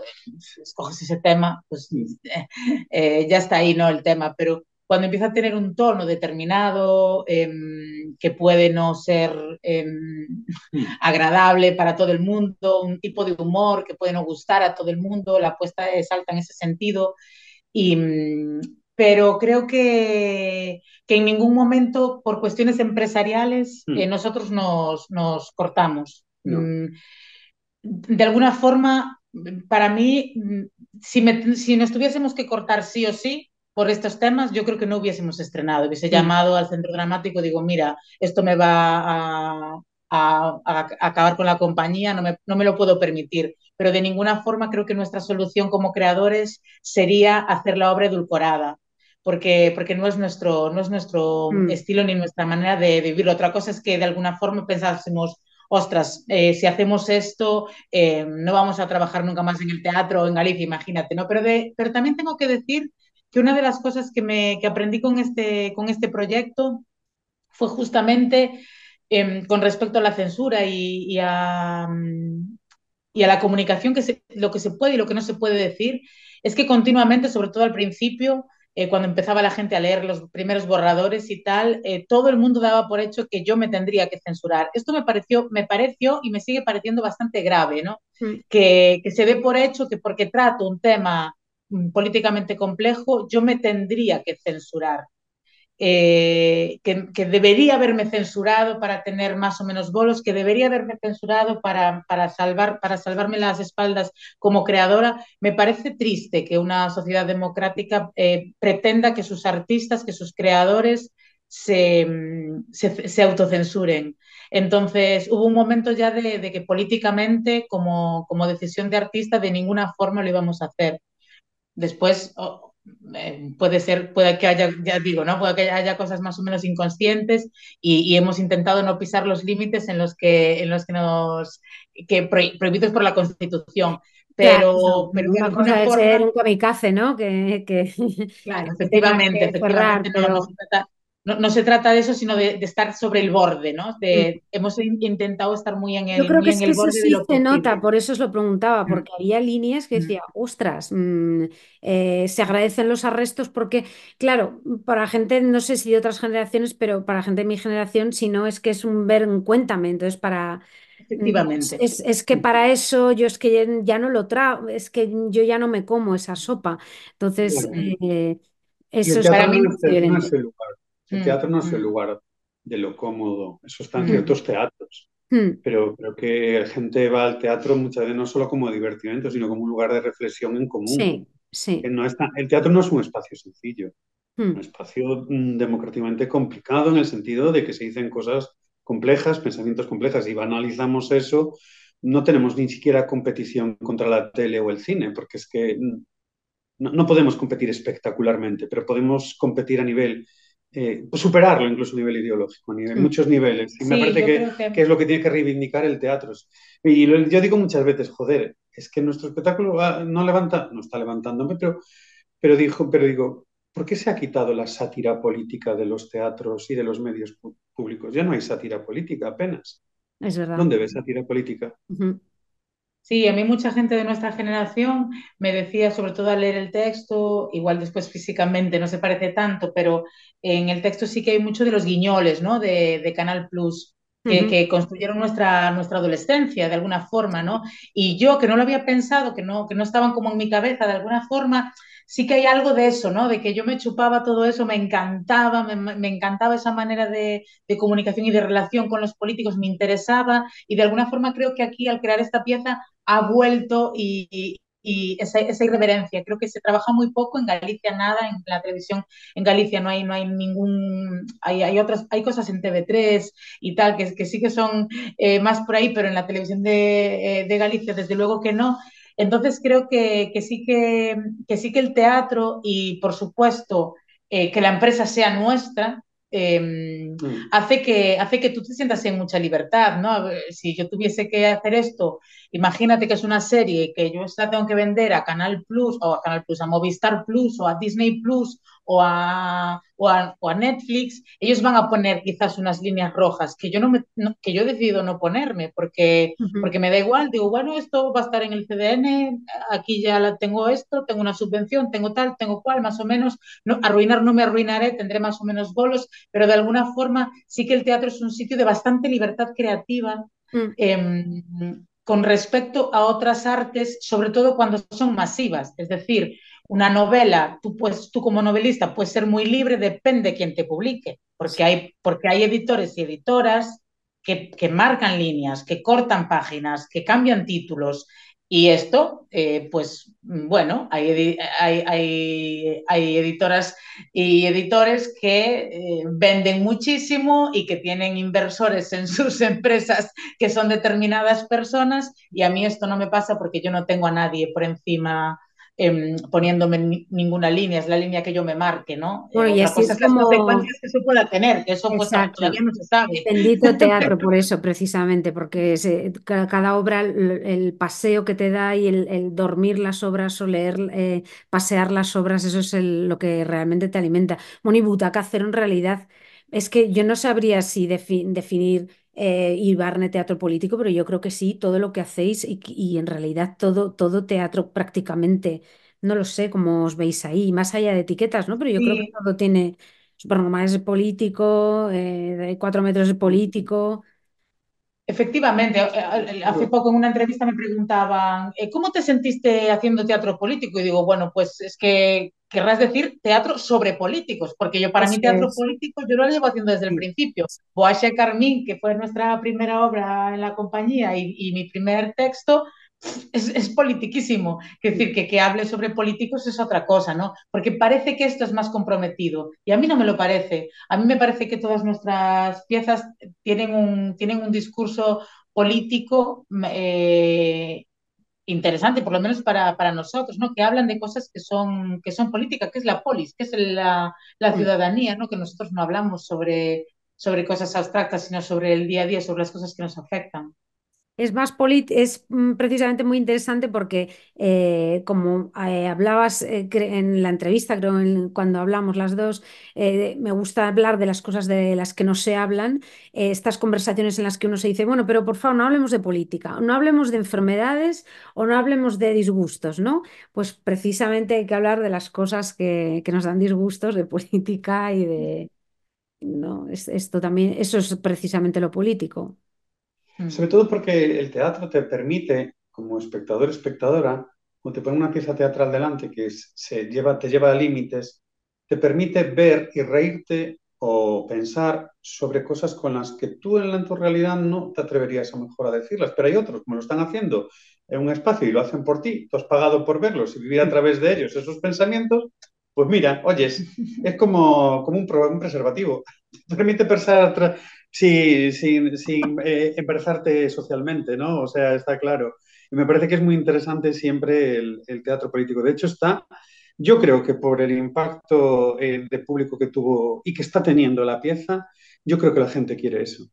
escoges ese tema, pues eh, ya está ahí, ¿no? El tema, pero cuando empieza a tener un tono determinado em, que puede no ser mm. agradable para todo el mundo, un tipo de humor que puede no gustar a todo el mundo, la apuesta es alta en ese sentido. Y, mm, pero creo que, que, en ningún momento, por cuestiones empresariales, hmm. eh, nosotros nos, nos cortamos. Mm, de alguna forma, para mí, mm, si, me, si nos tuviésemos que cortar sí o sí por estos temas, yo creo que no hubiésemos estrenado. Hubiese llamado al centro dramático, digo, mira, esto me va a, a, a, acabar con la compañía, no me, no me, lo puedo permitir. Pero de ninguna forma creo que nuestra solución como creadores sería hacer la obra edulcorada porque, porque no es nuestro, no es nuestro mm. estilo ni nuestra manera de vivirlo. Otra cosa es que de alguna forma pensásemos, ostras, eh, si hacemos esto, eh, no vamos a trabajar nunca más en el teatro en Galicia, imagínate, ¿no? Pero, de, pero también tengo que decir que una de las cosas que, me, que aprendí con este, con este proyecto fue justamente eh, con respecto a la censura y, y, a, y a la comunicación, que se, lo que se puede y lo que no se puede decir, es que continuamente, sobre todo al principio, eh, cuando empezaba la gente a leer los primeros borradores y tal, eh, todo el mundo daba por hecho que yo me tendría que censurar. Esto me pareció, me pareció y me sigue pareciendo bastante grave, ¿no? Que, que, se dé por hecho que porque trato un tema mm, políticamente complejo, yo me tendría que censurar. Eh, que, que, debería haberme censurado para tener más o menos bolos, que debería haberme censurado para, para, salvar, para salvarme las espaldas como creadora. Me parece triste que una sociedad democrática eh, pretenda que sus artistas, que sus creadores se, se, se autocensuren. Entonces, hubo un momento ya de, de que políticamente, como, como decisión de artista, de ninguna forma lo íbamos a hacer. Después, eh, puede ser, puede que haya, ya digo, ¿no? Puede que haya cosas más o menos inconscientes y, y hemos intentado no pisar los límites en los que, en los que nos, que pro, prohibidos por la Constitución. Pero, claro, pero una cosa forma, ser un kamikaze, ¿no? Que, que claro, efectivamente, que efectivamente pero... no, no, no, se trata de eso, sino de, de estar sobre el borde, ¿no? De, mm. Hemos intentado estar muy en el, Yo creo que es que eso sí se nota, por eso os lo preguntaba, Mm. porque había líneas que decía, ostras, mmm, eh, se agradecen los arrestos porque, claro, para gente, no sé si de otras generaciones, pero para gente de mi generación, si no, es que es un ver en cuéntame, entonces para... Efectivamente. Es, es, que para eso yo es que ya, no lo trago, es que yo ya no me como esa sopa. Entonces, eh, eso es para mí no es el lugar. El Mm, teatro no es el mm, lugar de lo cómodo. Eso está en Mm, ciertos teatros. mm, Pero creo que la gente va al teatro muchas veces no solo como divertimento, sino como un lugar de reflexión en común. Sí, Que sí. no está, el teatro no es un espacio sencillo, un espacio democráticamente complicado en el sentido de que se dicen cosas complejas, pensamientos complejos, y banalizamos eso, no tenemos ni siquiera competición contra la tele o el cine, porque es que no, no podemos competir espectacularmente, pero podemos competir a nivel, eh, superarlo incluso a nivel ideológico, a nivel, mm. muchos niveles. Y me parece que, que que es lo que tiene que reivindicar el teatro. Y lo- yo digo muchas veces, joder, es que nuestro espectáculo va- no levanta, no está levantándome, pero, pero, dijo, pero digo, ¿por qué se ha quitado la sátira política de los teatros y de los medios públicos? Ya no hay sátira política apenas. Es verdad. ¿Dónde ves sátira política? Ujú. Sí, a mí mucha gente de nuestra generación me decía, sobre todo al leer el texto, igual después físicamente no se parece tanto, pero en el texto sí que hay mucho de los guiñoles, ¿no? De, de Canal Plus, que, que construyeron nuestra, nuestra adolescencia de alguna forma, ¿no? Y yo, que no lo había pensado, que no, que no estaban como en mi cabeza de alguna forma, sí que hay algo de eso, ¿no? De que yo me chupaba todo eso, me encantaba, me, me encantaba esa manera de, de comunicación y de relación con los políticos, me interesaba, y de alguna forma creo que aquí al crear esta pieza ha vuelto y, y, esa, esa, irreverencia. Creo que se trabaja muy poco en Galicia, nada, en la televisión en Galicia no hay, no hay ningún, hay, hay otras, hay cosas en TV3 y tal, que, que sí que son eh, más por ahí, pero en la televisión de, eh, de Galicia desde luego que no. Entonces creo que, que, sí que, que sí que el teatro y por supuesto eh, que la empresa sea nuestra, eh, mm. hace, que, hace que tú te sientas en mucha libertad, ¿no? Si yo tuviese que hacer esto, imagínate que es una serie que yo la tengo que vender a Canal Plus o a Canal Plus, a Movistar Plus o a Disney Plus o a, o a, o a Netflix, ellos van a poner quizás unas líneas rojas que yo, no me, no, que yo he decidido no ponerme porque, uh -huh. porque me da igual, digo, bueno, esto va a estar en el CDN, aquí ya la, tengo esto, tengo una subvención, tengo tal, tengo cual, más o menos, no, arruinar no me arruinaré, tendré más o menos bolos, pero de alguna forma sí que el teatro es un sitio de bastante libertad creativa. Uh -huh. eh, con respecto a otras artes, sobre todo cuando son masivas, es decir, una novela, tú, pues, tú como novelista puedes ser muy libre, depende de quién te publique, porque hay, porque hay editores y editoras que, que marcan líneas, que cortan páginas, que cambian títulos, y esto, eh, pues bueno, hay, hay, hay, hay, editoras y editores que eh, venden muchísimo y que tienen inversores en sus empresas que son determinadas personas y a mí esto no me pasa porque yo no tengo a nadie por encima em, poniéndome ninguna línea, es la línea que yo me marque, ¿no? Bueno, y Otra así cosa es que las como- consecuencias que eso pueda tener, que eso pues todavía no se sabe. Bendito teatro por eso, precisamente, porque se- cada, obra, el, el paseo que te da y el, el dormir las obras o leer, eh, pasear las obras, eso es el- lo que realmente te alimenta. Bueno, y Butaca Cero en realidad es que yo no sabría si defi- definir eh, Ibarne teatro político, pero yo creo que sí, todo lo que hacéis y, y en realidad todo, todo teatro prácticamente, no lo sé cómo os veis ahí, más allá de etiquetas, ¿no? Pero yo creo que todo tiene Supernormal es político, eh, de cuatro metros es político. Efectivamente, eh, hace poco en una entrevista me preguntaban, eh, ¿cómo te sentiste haciendo teatro político? Y digo, bueno, pues es que querrás decir teatro sobre políticos, porque yo para mí teatro es. político yo lo llevo haciendo desde el Sí. principio. Boache Carmín, que fue nuestra primera obra en la compañía y, y mi primer texto, es, es politiquísimo. Es decir, que, que hable sobre políticos es otra cosa, ¿no? Porque parece que esto es más comprometido y a mí no me lo parece. A mí me parece que todas nuestras piezas tienen un, tienen un discurso político eh, interesante, por lo menos para, para, nosotros, ¿no? Que hablan de cosas que son, que son políticas, que es la polis, que es la, la ciudadanía, ¿no? Que nosotros no hablamos sobre, sobre cosas abstractas, sino sobre el día a día, sobre las cosas que nos afectan. Es más polit es mm, precisamente muy interesante porque, eh, como eh, hablabas eh, en la entrevista, creo, cuando hablamos las dos, me gusta hablar de las cosas de las que no se hablan, estas conversaciones en las que uno se dice, bueno, pero por favor, no hablemos de política, no hablemos de enfermedades o no hablemos de disgustos, ¿no? Pues precisamente hay que hablar de las cosas que, que nos dan disgustos, de política y de... No, es, esto también, eso es precisamente lo político. Sobre todo porque el teatro te permite, como espectador, espectadora, cuando te pone una pieza teatral delante que se lleva, te lleva a límites, te permite ver y reírte o pensar sobre cosas con las que tú en tu realidad no te atreverías a mejor a decirlas, pero hay otros como lo están haciendo en un espacio y lo hacen por ti, tú has pagado por verlos y vivir a través de ellos esos pensamientos, pues mira, oyes, es como, como un, un preservativo, te permite pensar sin, sin, sin eh, embarazarte socialmente, ¿no? O sea, está claro. Y me parece que es muy interesante siempre el, el teatro político. De hecho, está, yo creo que por el impacto eh, de público que tuvo y que está teniendo la pieza, yo creo que la gente quiere eso.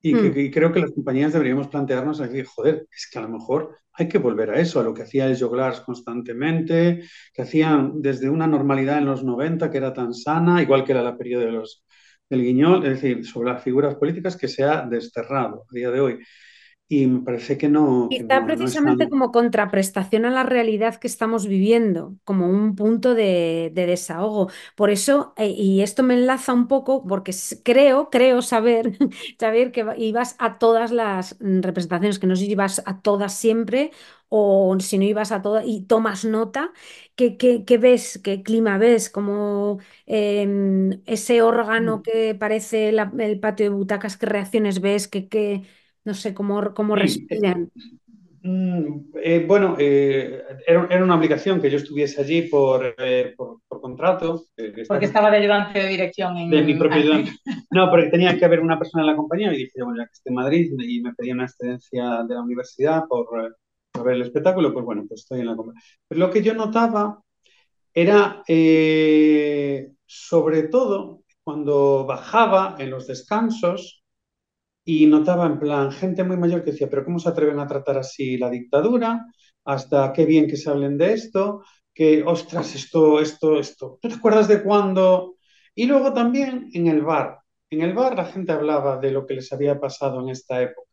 Y, Mm. que, y creo que las compañías deberíamos plantearnos aquí, joder, es que a lo mejor hay que volver a eso, a lo que hacía el Joglars constantemente, que hacían desde una normalidad en los 90 que era tan sana, igual que era la periodo de los del Guiñol, es decir, sobre las figuras políticas que se ha desterrado a día de hoy. Y me parece que no. Que Quizá no, precisamente no como contraprestación a la realidad que estamos viviendo, como un punto de, de desahogo. Por eso, eh, y esto me enlaza un poco, porque creo, creo saber, saber que ibas a todas las representaciones, que no sé si ibas a todas siempre o si no ibas a todas y tomas nota, ¿qué, qué, qué ves? ¿Qué clima ves? Como eh, ese órgano que parece la, el patio de butacas, ¿qué reacciones ves? ¿Qué, qué, no sé cómo, cómo Sí, respiran. Mm, eh, bueno, eh, era, era, una obligación que yo estuviese allí por, eh, por, por contrato. Eh, porque estaba de ayudante de dirección en... De mi propio ayudante. No, porque tenía que haber una persona en la compañía y dije, bueno, ya que esté en Madrid y me pedía una excedencia de la universidad por, por ver el espectáculo, pues bueno, pues estoy en la compañía. Pero lo que yo notaba era, eh, sobre todo, cuando bajaba en los descansos, y notaba en plan gente muy mayor que decía, pero ¿cómo se atreven a tratar así la dictadura? Hasta qué bien que se hablen de esto, que ostras, esto, esto, esto. ¿Tú te acuerdas de cuándo? Y luego también en el bar. En el bar la gente hablaba de lo que les había pasado en esta época.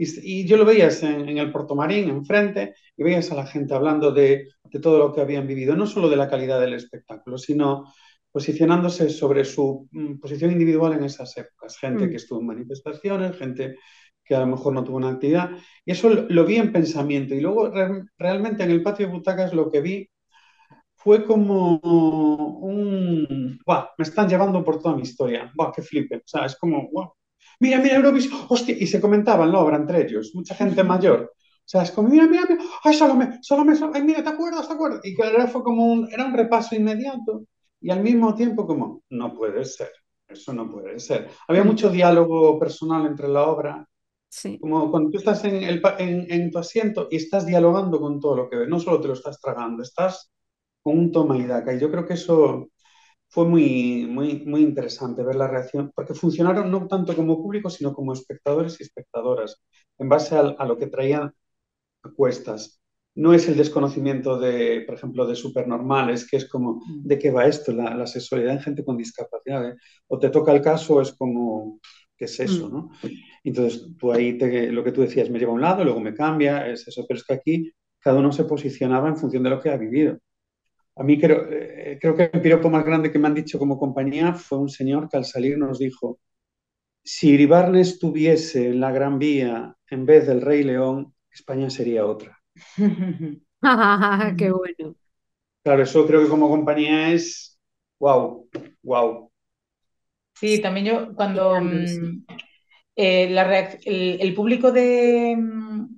Y, yo lo veías en, en, el Portomarín, enfrente, y veías a la gente hablando de, de todo lo que habían vivido, no solo de la calidad del espectáculo, sino posicionándose sobre su mm, posición individual en esas épocas. Gente Mm. que estuvo en manifestaciones, gente que a lo mejor no tuvo una actividad. Y eso lo, vi en pensamiento. Y luego re, realmente en el patio de butacas lo que vi fue como un... ¡Buah! Me están llevando por toda mi historia. ¡Buah! ¡Qué flipe! O sea, es como... ¡Buah! Mira, mira, Eurovisión. ¡Hostia! Y se comentaban la obra entre ellos. Mucha gente mayor. O sea, es como, mira, mira, mira. ¡Ay, Salomé! Salomé, Salomé! Ay, mira, ¿te acuerdas? ¿Te acuerdas? Y claro, fue como un... Era un repaso inmediato y al mismo tiempo como, no puede ser, eso no puede ser. Había mucho diálogo personal entre la obra, Sí. como cuando tú estás en, el, en, en, tu asiento y estás dialogando con todo lo que ves, no solo te lo estás tragando, estás con un toma y daca. Y yo creo que eso fue muy, muy, muy interesante ver la reacción, porque funcionaron no tanto como público, sino como espectadores y espectadoras, en base a, a lo que traían a cuestas. No es el desconocimiento de, por ejemplo, de supernormales, que es como, ¿de qué va esto? La, la sexualidad en gente con discapacidad. ¿eh? O te toca el caso, es como, ¿qué es eso? ¿no? Entonces, tú ahí, te, lo que tú decías, me lleva a un lado, luego me cambia, es eso, pero es que aquí cada uno se posicionaba en función de lo que ha vivido. A mí creo, eh, creo que el piropo más grande que me han dicho como compañía fue un señor que al salir nos dijo, si Iribarne estuviese en la Gran Vía en vez del Rey León, España sería otra. Qué bueno. Claro, eso creo que como compañía es wow, wow. Sí, también yo cuando mm, eh, la el, el, público de,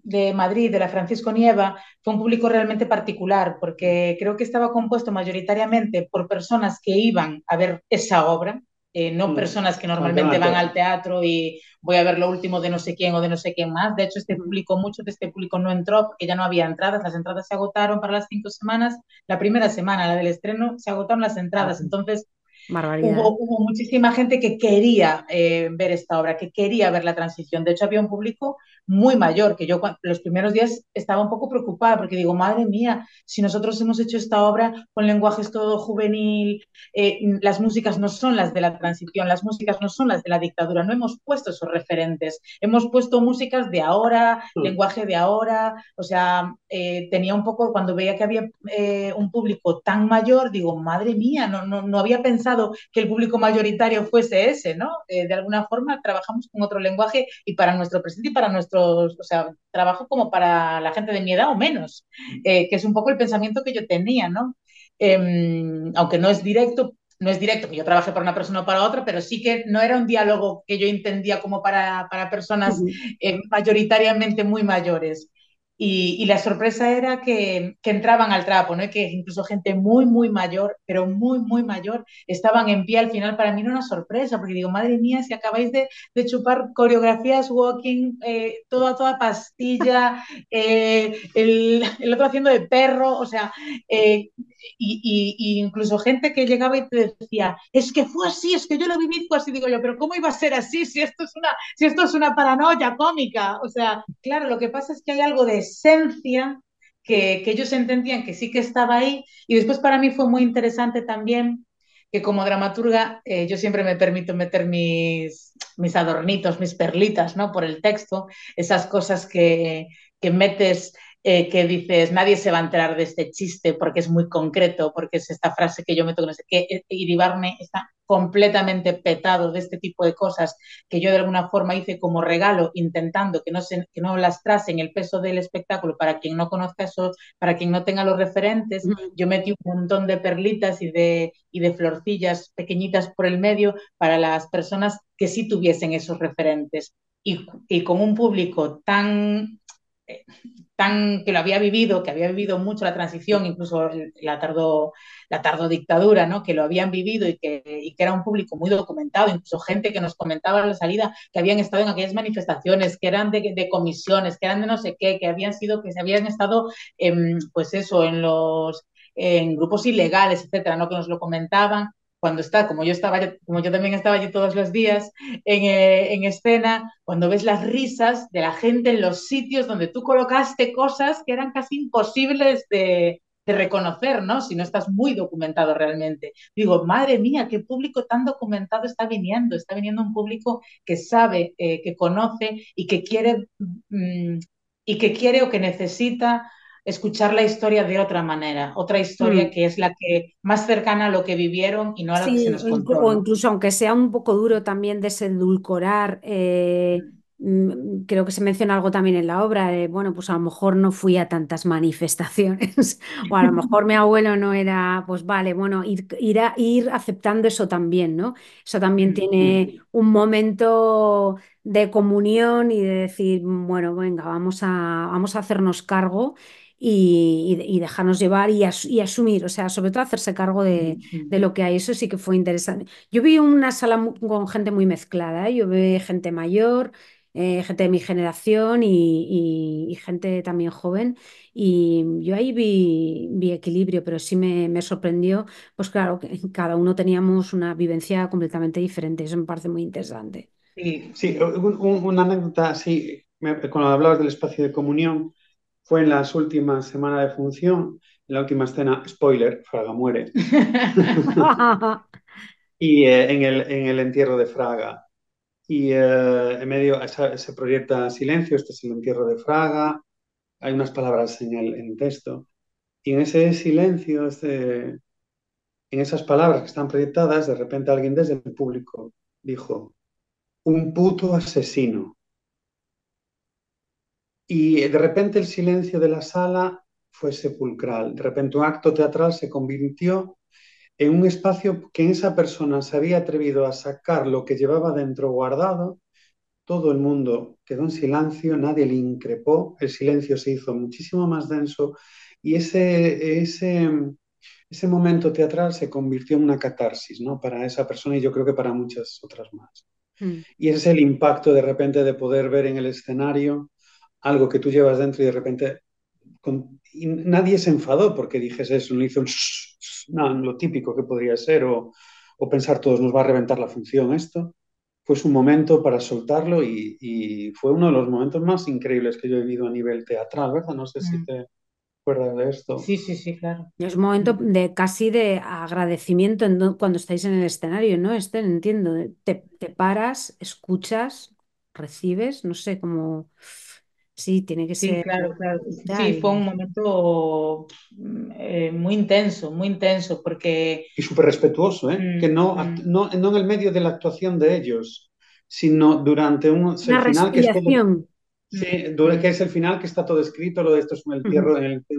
de, Madrid, de la Francisco Nieva, fue un público realmente particular, porque creo que estaba compuesto mayoritariamente por personas que iban a ver esa obra, eh, no mm. personas que normalmente van al teatro y voy a ver lo último de no sé quién o de no sé quién más. De hecho, este público, mucho de este público no entró porque ya no había entradas. Las entradas se agotaron para las cinco semanas. La primera semana, la del estreno, se agotaron las entradas. Entonces, Hubo, hubo, muchísima gente que quería eh, ver esta obra, que quería ver la transición. De hecho, había un público muy mayor, que yo los primeros días estaba un poco preocupada porque digo, madre mía, si nosotros hemos hecho esta obra con lenguajes todo juvenil, eh, las músicas no son las de la transición, las músicas no son las de la dictadura, no hemos puesto esos referentes, hemos puesto músicas de ahora, lenguaje de ahora, o sea, eh, tenía un poco, cuando veía que había eh, un público tan mayor, digo, madre mía, no, no, no había pensado que el público mayoritario fuese ese, ¿no? de alguna forma trabajamos con otro lenguaje y para nuestro presente y para nuestro o sea, trabajo como para la gente de mi edad o menos, eh, que es un poco el pensamiento que yo tenía, ¿no? Eh, aunque no es directo, no es directo que yo trabajé para una persona o para otra, pero sí que no era un diálogo que yo entendía como para, para personas eh, mayoritariamente muy mayores. Y, la sorpresa era que, entraban al trapo, ¿no? Que incluso gente muy, muy mayor, pero muy, muy mayor, estaban en pie al final. Para mí era una sorpresa, porque digo, madre mía, si acabáis de, chupar coreografías walking, eh, toda, toda pastilla, eh, el, el, otro haciendo de perro, o sea, eh, y, y, incluso gente que llegaba y te decía, es que fue así, es que yo lo viví, fue así, digo yo, pero ¿cómo iba a ser así si esto es una, si esto es una paranoia cómica? O sea, claro, lo que pasa es que hay algo de esencia que, que ellos entendían que sí que estaba ahí y después para mí fue muy interesante también que como dramaturga eh, yo siempre me permito meter mis, mis adornitos, mis perlitas, ¿no? Por el texto, esas cosas que, que metes eh, que dices, nadie se va a enterar de este chiste porque es muy concreto, porque es esta frase que yo meto, no sé qué, eh, Iribarne está completamente petado de este tipo de cosas que yo de alguna forma hice como regalo, intentando que no, se, que no lastrasen el peso del espectáculo para quien no conozca eso, para quien no tenga los referentes. Yo metí un montón de perlitas y de, y de florcillas pequeñitas por el medio para las personas que sí tuviesen esos referentes. Y, y con un público tan tan, que lo había vivido, que había vivido mucho la transición, incluso la tardo, la tardo dictadura, ¿no? que lo habían vivido y que, y que era un público muy documentado, incluso gente que nos comentaba a la salida que habían estado en aquellas manifestaciones, que eran de, de comisiones, que eran de no sé qué, que habían sido, que se habían estado, en, pues eso, en los en grupos ilegales, etcétera, ¿no? que nos lo comentaban cuando está, como yo estaba, como yo también estaba allí todos los días en, eh, en, escena, cuando ves las risas de la gente en los sitios donde tú colocaste cosas que eran casi imposibles de, de reconocer, ¿no? Si no estás muy documentado realmente. Digo, madre mía, qué público tan documentado está viniendo. Está viniendo un público que sabe, eh, que conoce y que quiere, mmm, y que quiere o que necesita escuchar la historia de otra manera, otra historia mm. que es la que más cercana a lo que vivieron y no a lo sí, que se nos contó. O incluso aunque sea un poco duro también desedulcorar, eh, mm. creo que se menciona algo también en la obra, de, bueno, pues a lo mejor no fui a tantas manifestaciones, o a lo mejor mi abuelo no era, pues vale, bueno, ir, ir, a, ir aceptando eso también, ¿no? Eso también mm. tiene un momento de comunión y de decir, bueno, venga, vamos a, vamos a hacernos cargo y, y, dejarnos llevar y, as, y, asumir, o sea, sobre todo hacerse cargo de, de, lo que hay. Eso sí que fue interesante. Yo vi una sala con gente muy mezclada, ¿eh? yo vi gente mayor, eh, gente de mi generación y, gente también joven. Y yo ahí vi, equilibrio, pero sí me, sorprendió, pues claro, que cada uno teníamos una vivencia completamente diferente. Eso me parece muy interesante. Sí, sí una anécdota así, cuando hablabas del espacio de comunión, fue en las últimas semanas de función, en la última escena, spoiler, Fraga muere. y eh, en, el, en el entierro de Fraga. Y eh, en medio se proyecta silencio, este es el entierro de Fraga, hay unas palabras en el, texto. Y en ese silencio, este, en esas palabras que están proyectadas, de repente alguien desde el público dijo, un puto asesino. Y de repente el silencio de la sala fue sepulcral. De repente un acto teatral se convirtió en un espacio que esa persona se había atrevido a sacar lo que llevaba dentro guardado, todo el mundo quedó en silencio, nadie le increpó, el silencio se hizo muchísimo más denso y ese, ese, ese momento teatral se convirtió en una catarsis ¿no? para esa persona y yo creo que para muchas otras más. Mm. Y ese es el impacto de repente de poder ver en el escenario algo que tú llevas dentro y de repente nadie se enfadó porque dijes eso, no hizo un lo típico que podría ser, o, pensar todos nos va a reventar la función esto. Fue un momento para soltarlo y, fue uno de los momentos más increíbles que yo he vivido a nivel teatral, ¿verdad? No sé si mm. te acuerdas de esto. Sí, sí, sí, claro. Es un momento de casi de agradecimiento cuando estáis en el escenario, ¿no? Este, entiendo, te, te paras, escuchas, recibes, no sé, cómo... Sí, tiene que sí, Claro, claro. Sí, fue un momento mm, eh, muy intenso, muy intenso, porque... Y súper respetuoso, ¿eh? que no, mm, mm. no, no, en el medio de la actuación de ellos, sino durante un... Una final que es sí, que es el final que está todo escrito, lo de esto es un entierro, en el que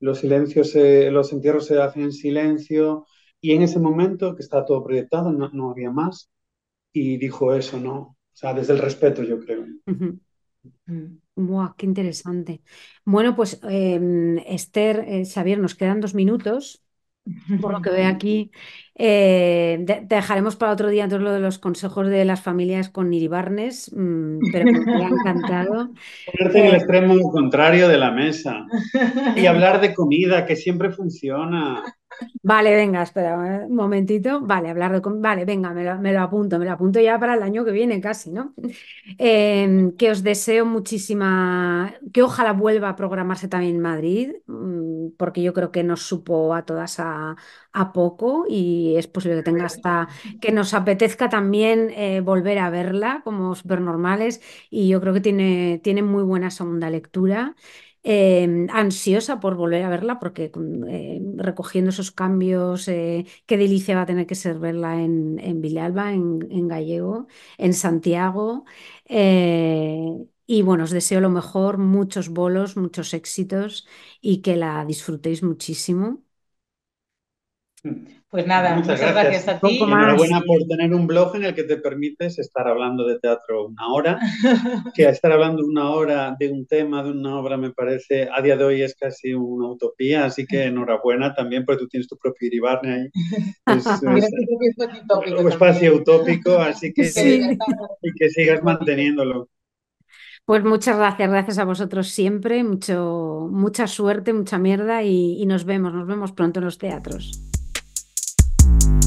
los silencios, los entierros se hacen en silencio, y en ese momento que está todo proyectado, no, no había más, y dijo eso, ¿no? O sea, desde el respeto, yo creo. Buah, qué interesante. Bueno, pues em, Esther, eh, Xavier, nos quedan dos minutos, por lo que veo aquí. Eh, te dejaremos para otro día todo lo de los consejos de las familias con Iribarnes, mm, pero me ha encantado. Ponerte en el eh, extremo contrario de la mesa y hablar de comida, que siempre funciona. Vale, venga, espera un momentito. Vale, hablar de... Vale, venga, me lo, apunto, me lo apunto ya para el año que viene casi, ¿no? Em, que os deseo muchísima... Que ojalá vuelva a programarse también en Madrid, mm, porque yo creo que nos supo a todas a, poco y es posible que tenga hasta... que nos apetezca también eh, volver a verla como supernormales y yo creo que tiene, tiene muy buena segunda lectura. Em, ansiosa por volver a verla porque eh, recogiendo esos cambios, eh, qué delicia va a tener que ser verla en, en Villalba, en, gallego, en Santiago. Eh, y bueno, os deseo lo mejor, muchos bolos, muchos éxitos y que la disfrutéis muchísimo. Pues nada, muchas, gracias. a ti. Enhorabuena por tener un blog en el que te permites estar hablando de teatro una hora, que estar hablando una hora de un tema, de una obra, me parece, a día de hoy es casi una utopía, así que enhorabuena también porque tú tienes tu propio Iribarne ahí. Es, un espacio utópico, así que, y que sigas manteniéndolo. Pues muchas gracias, gracias a vosotros siempre, mucho, mucha suerte, mucha mierda y nos vemos, nos vemos pronto en los teatros. you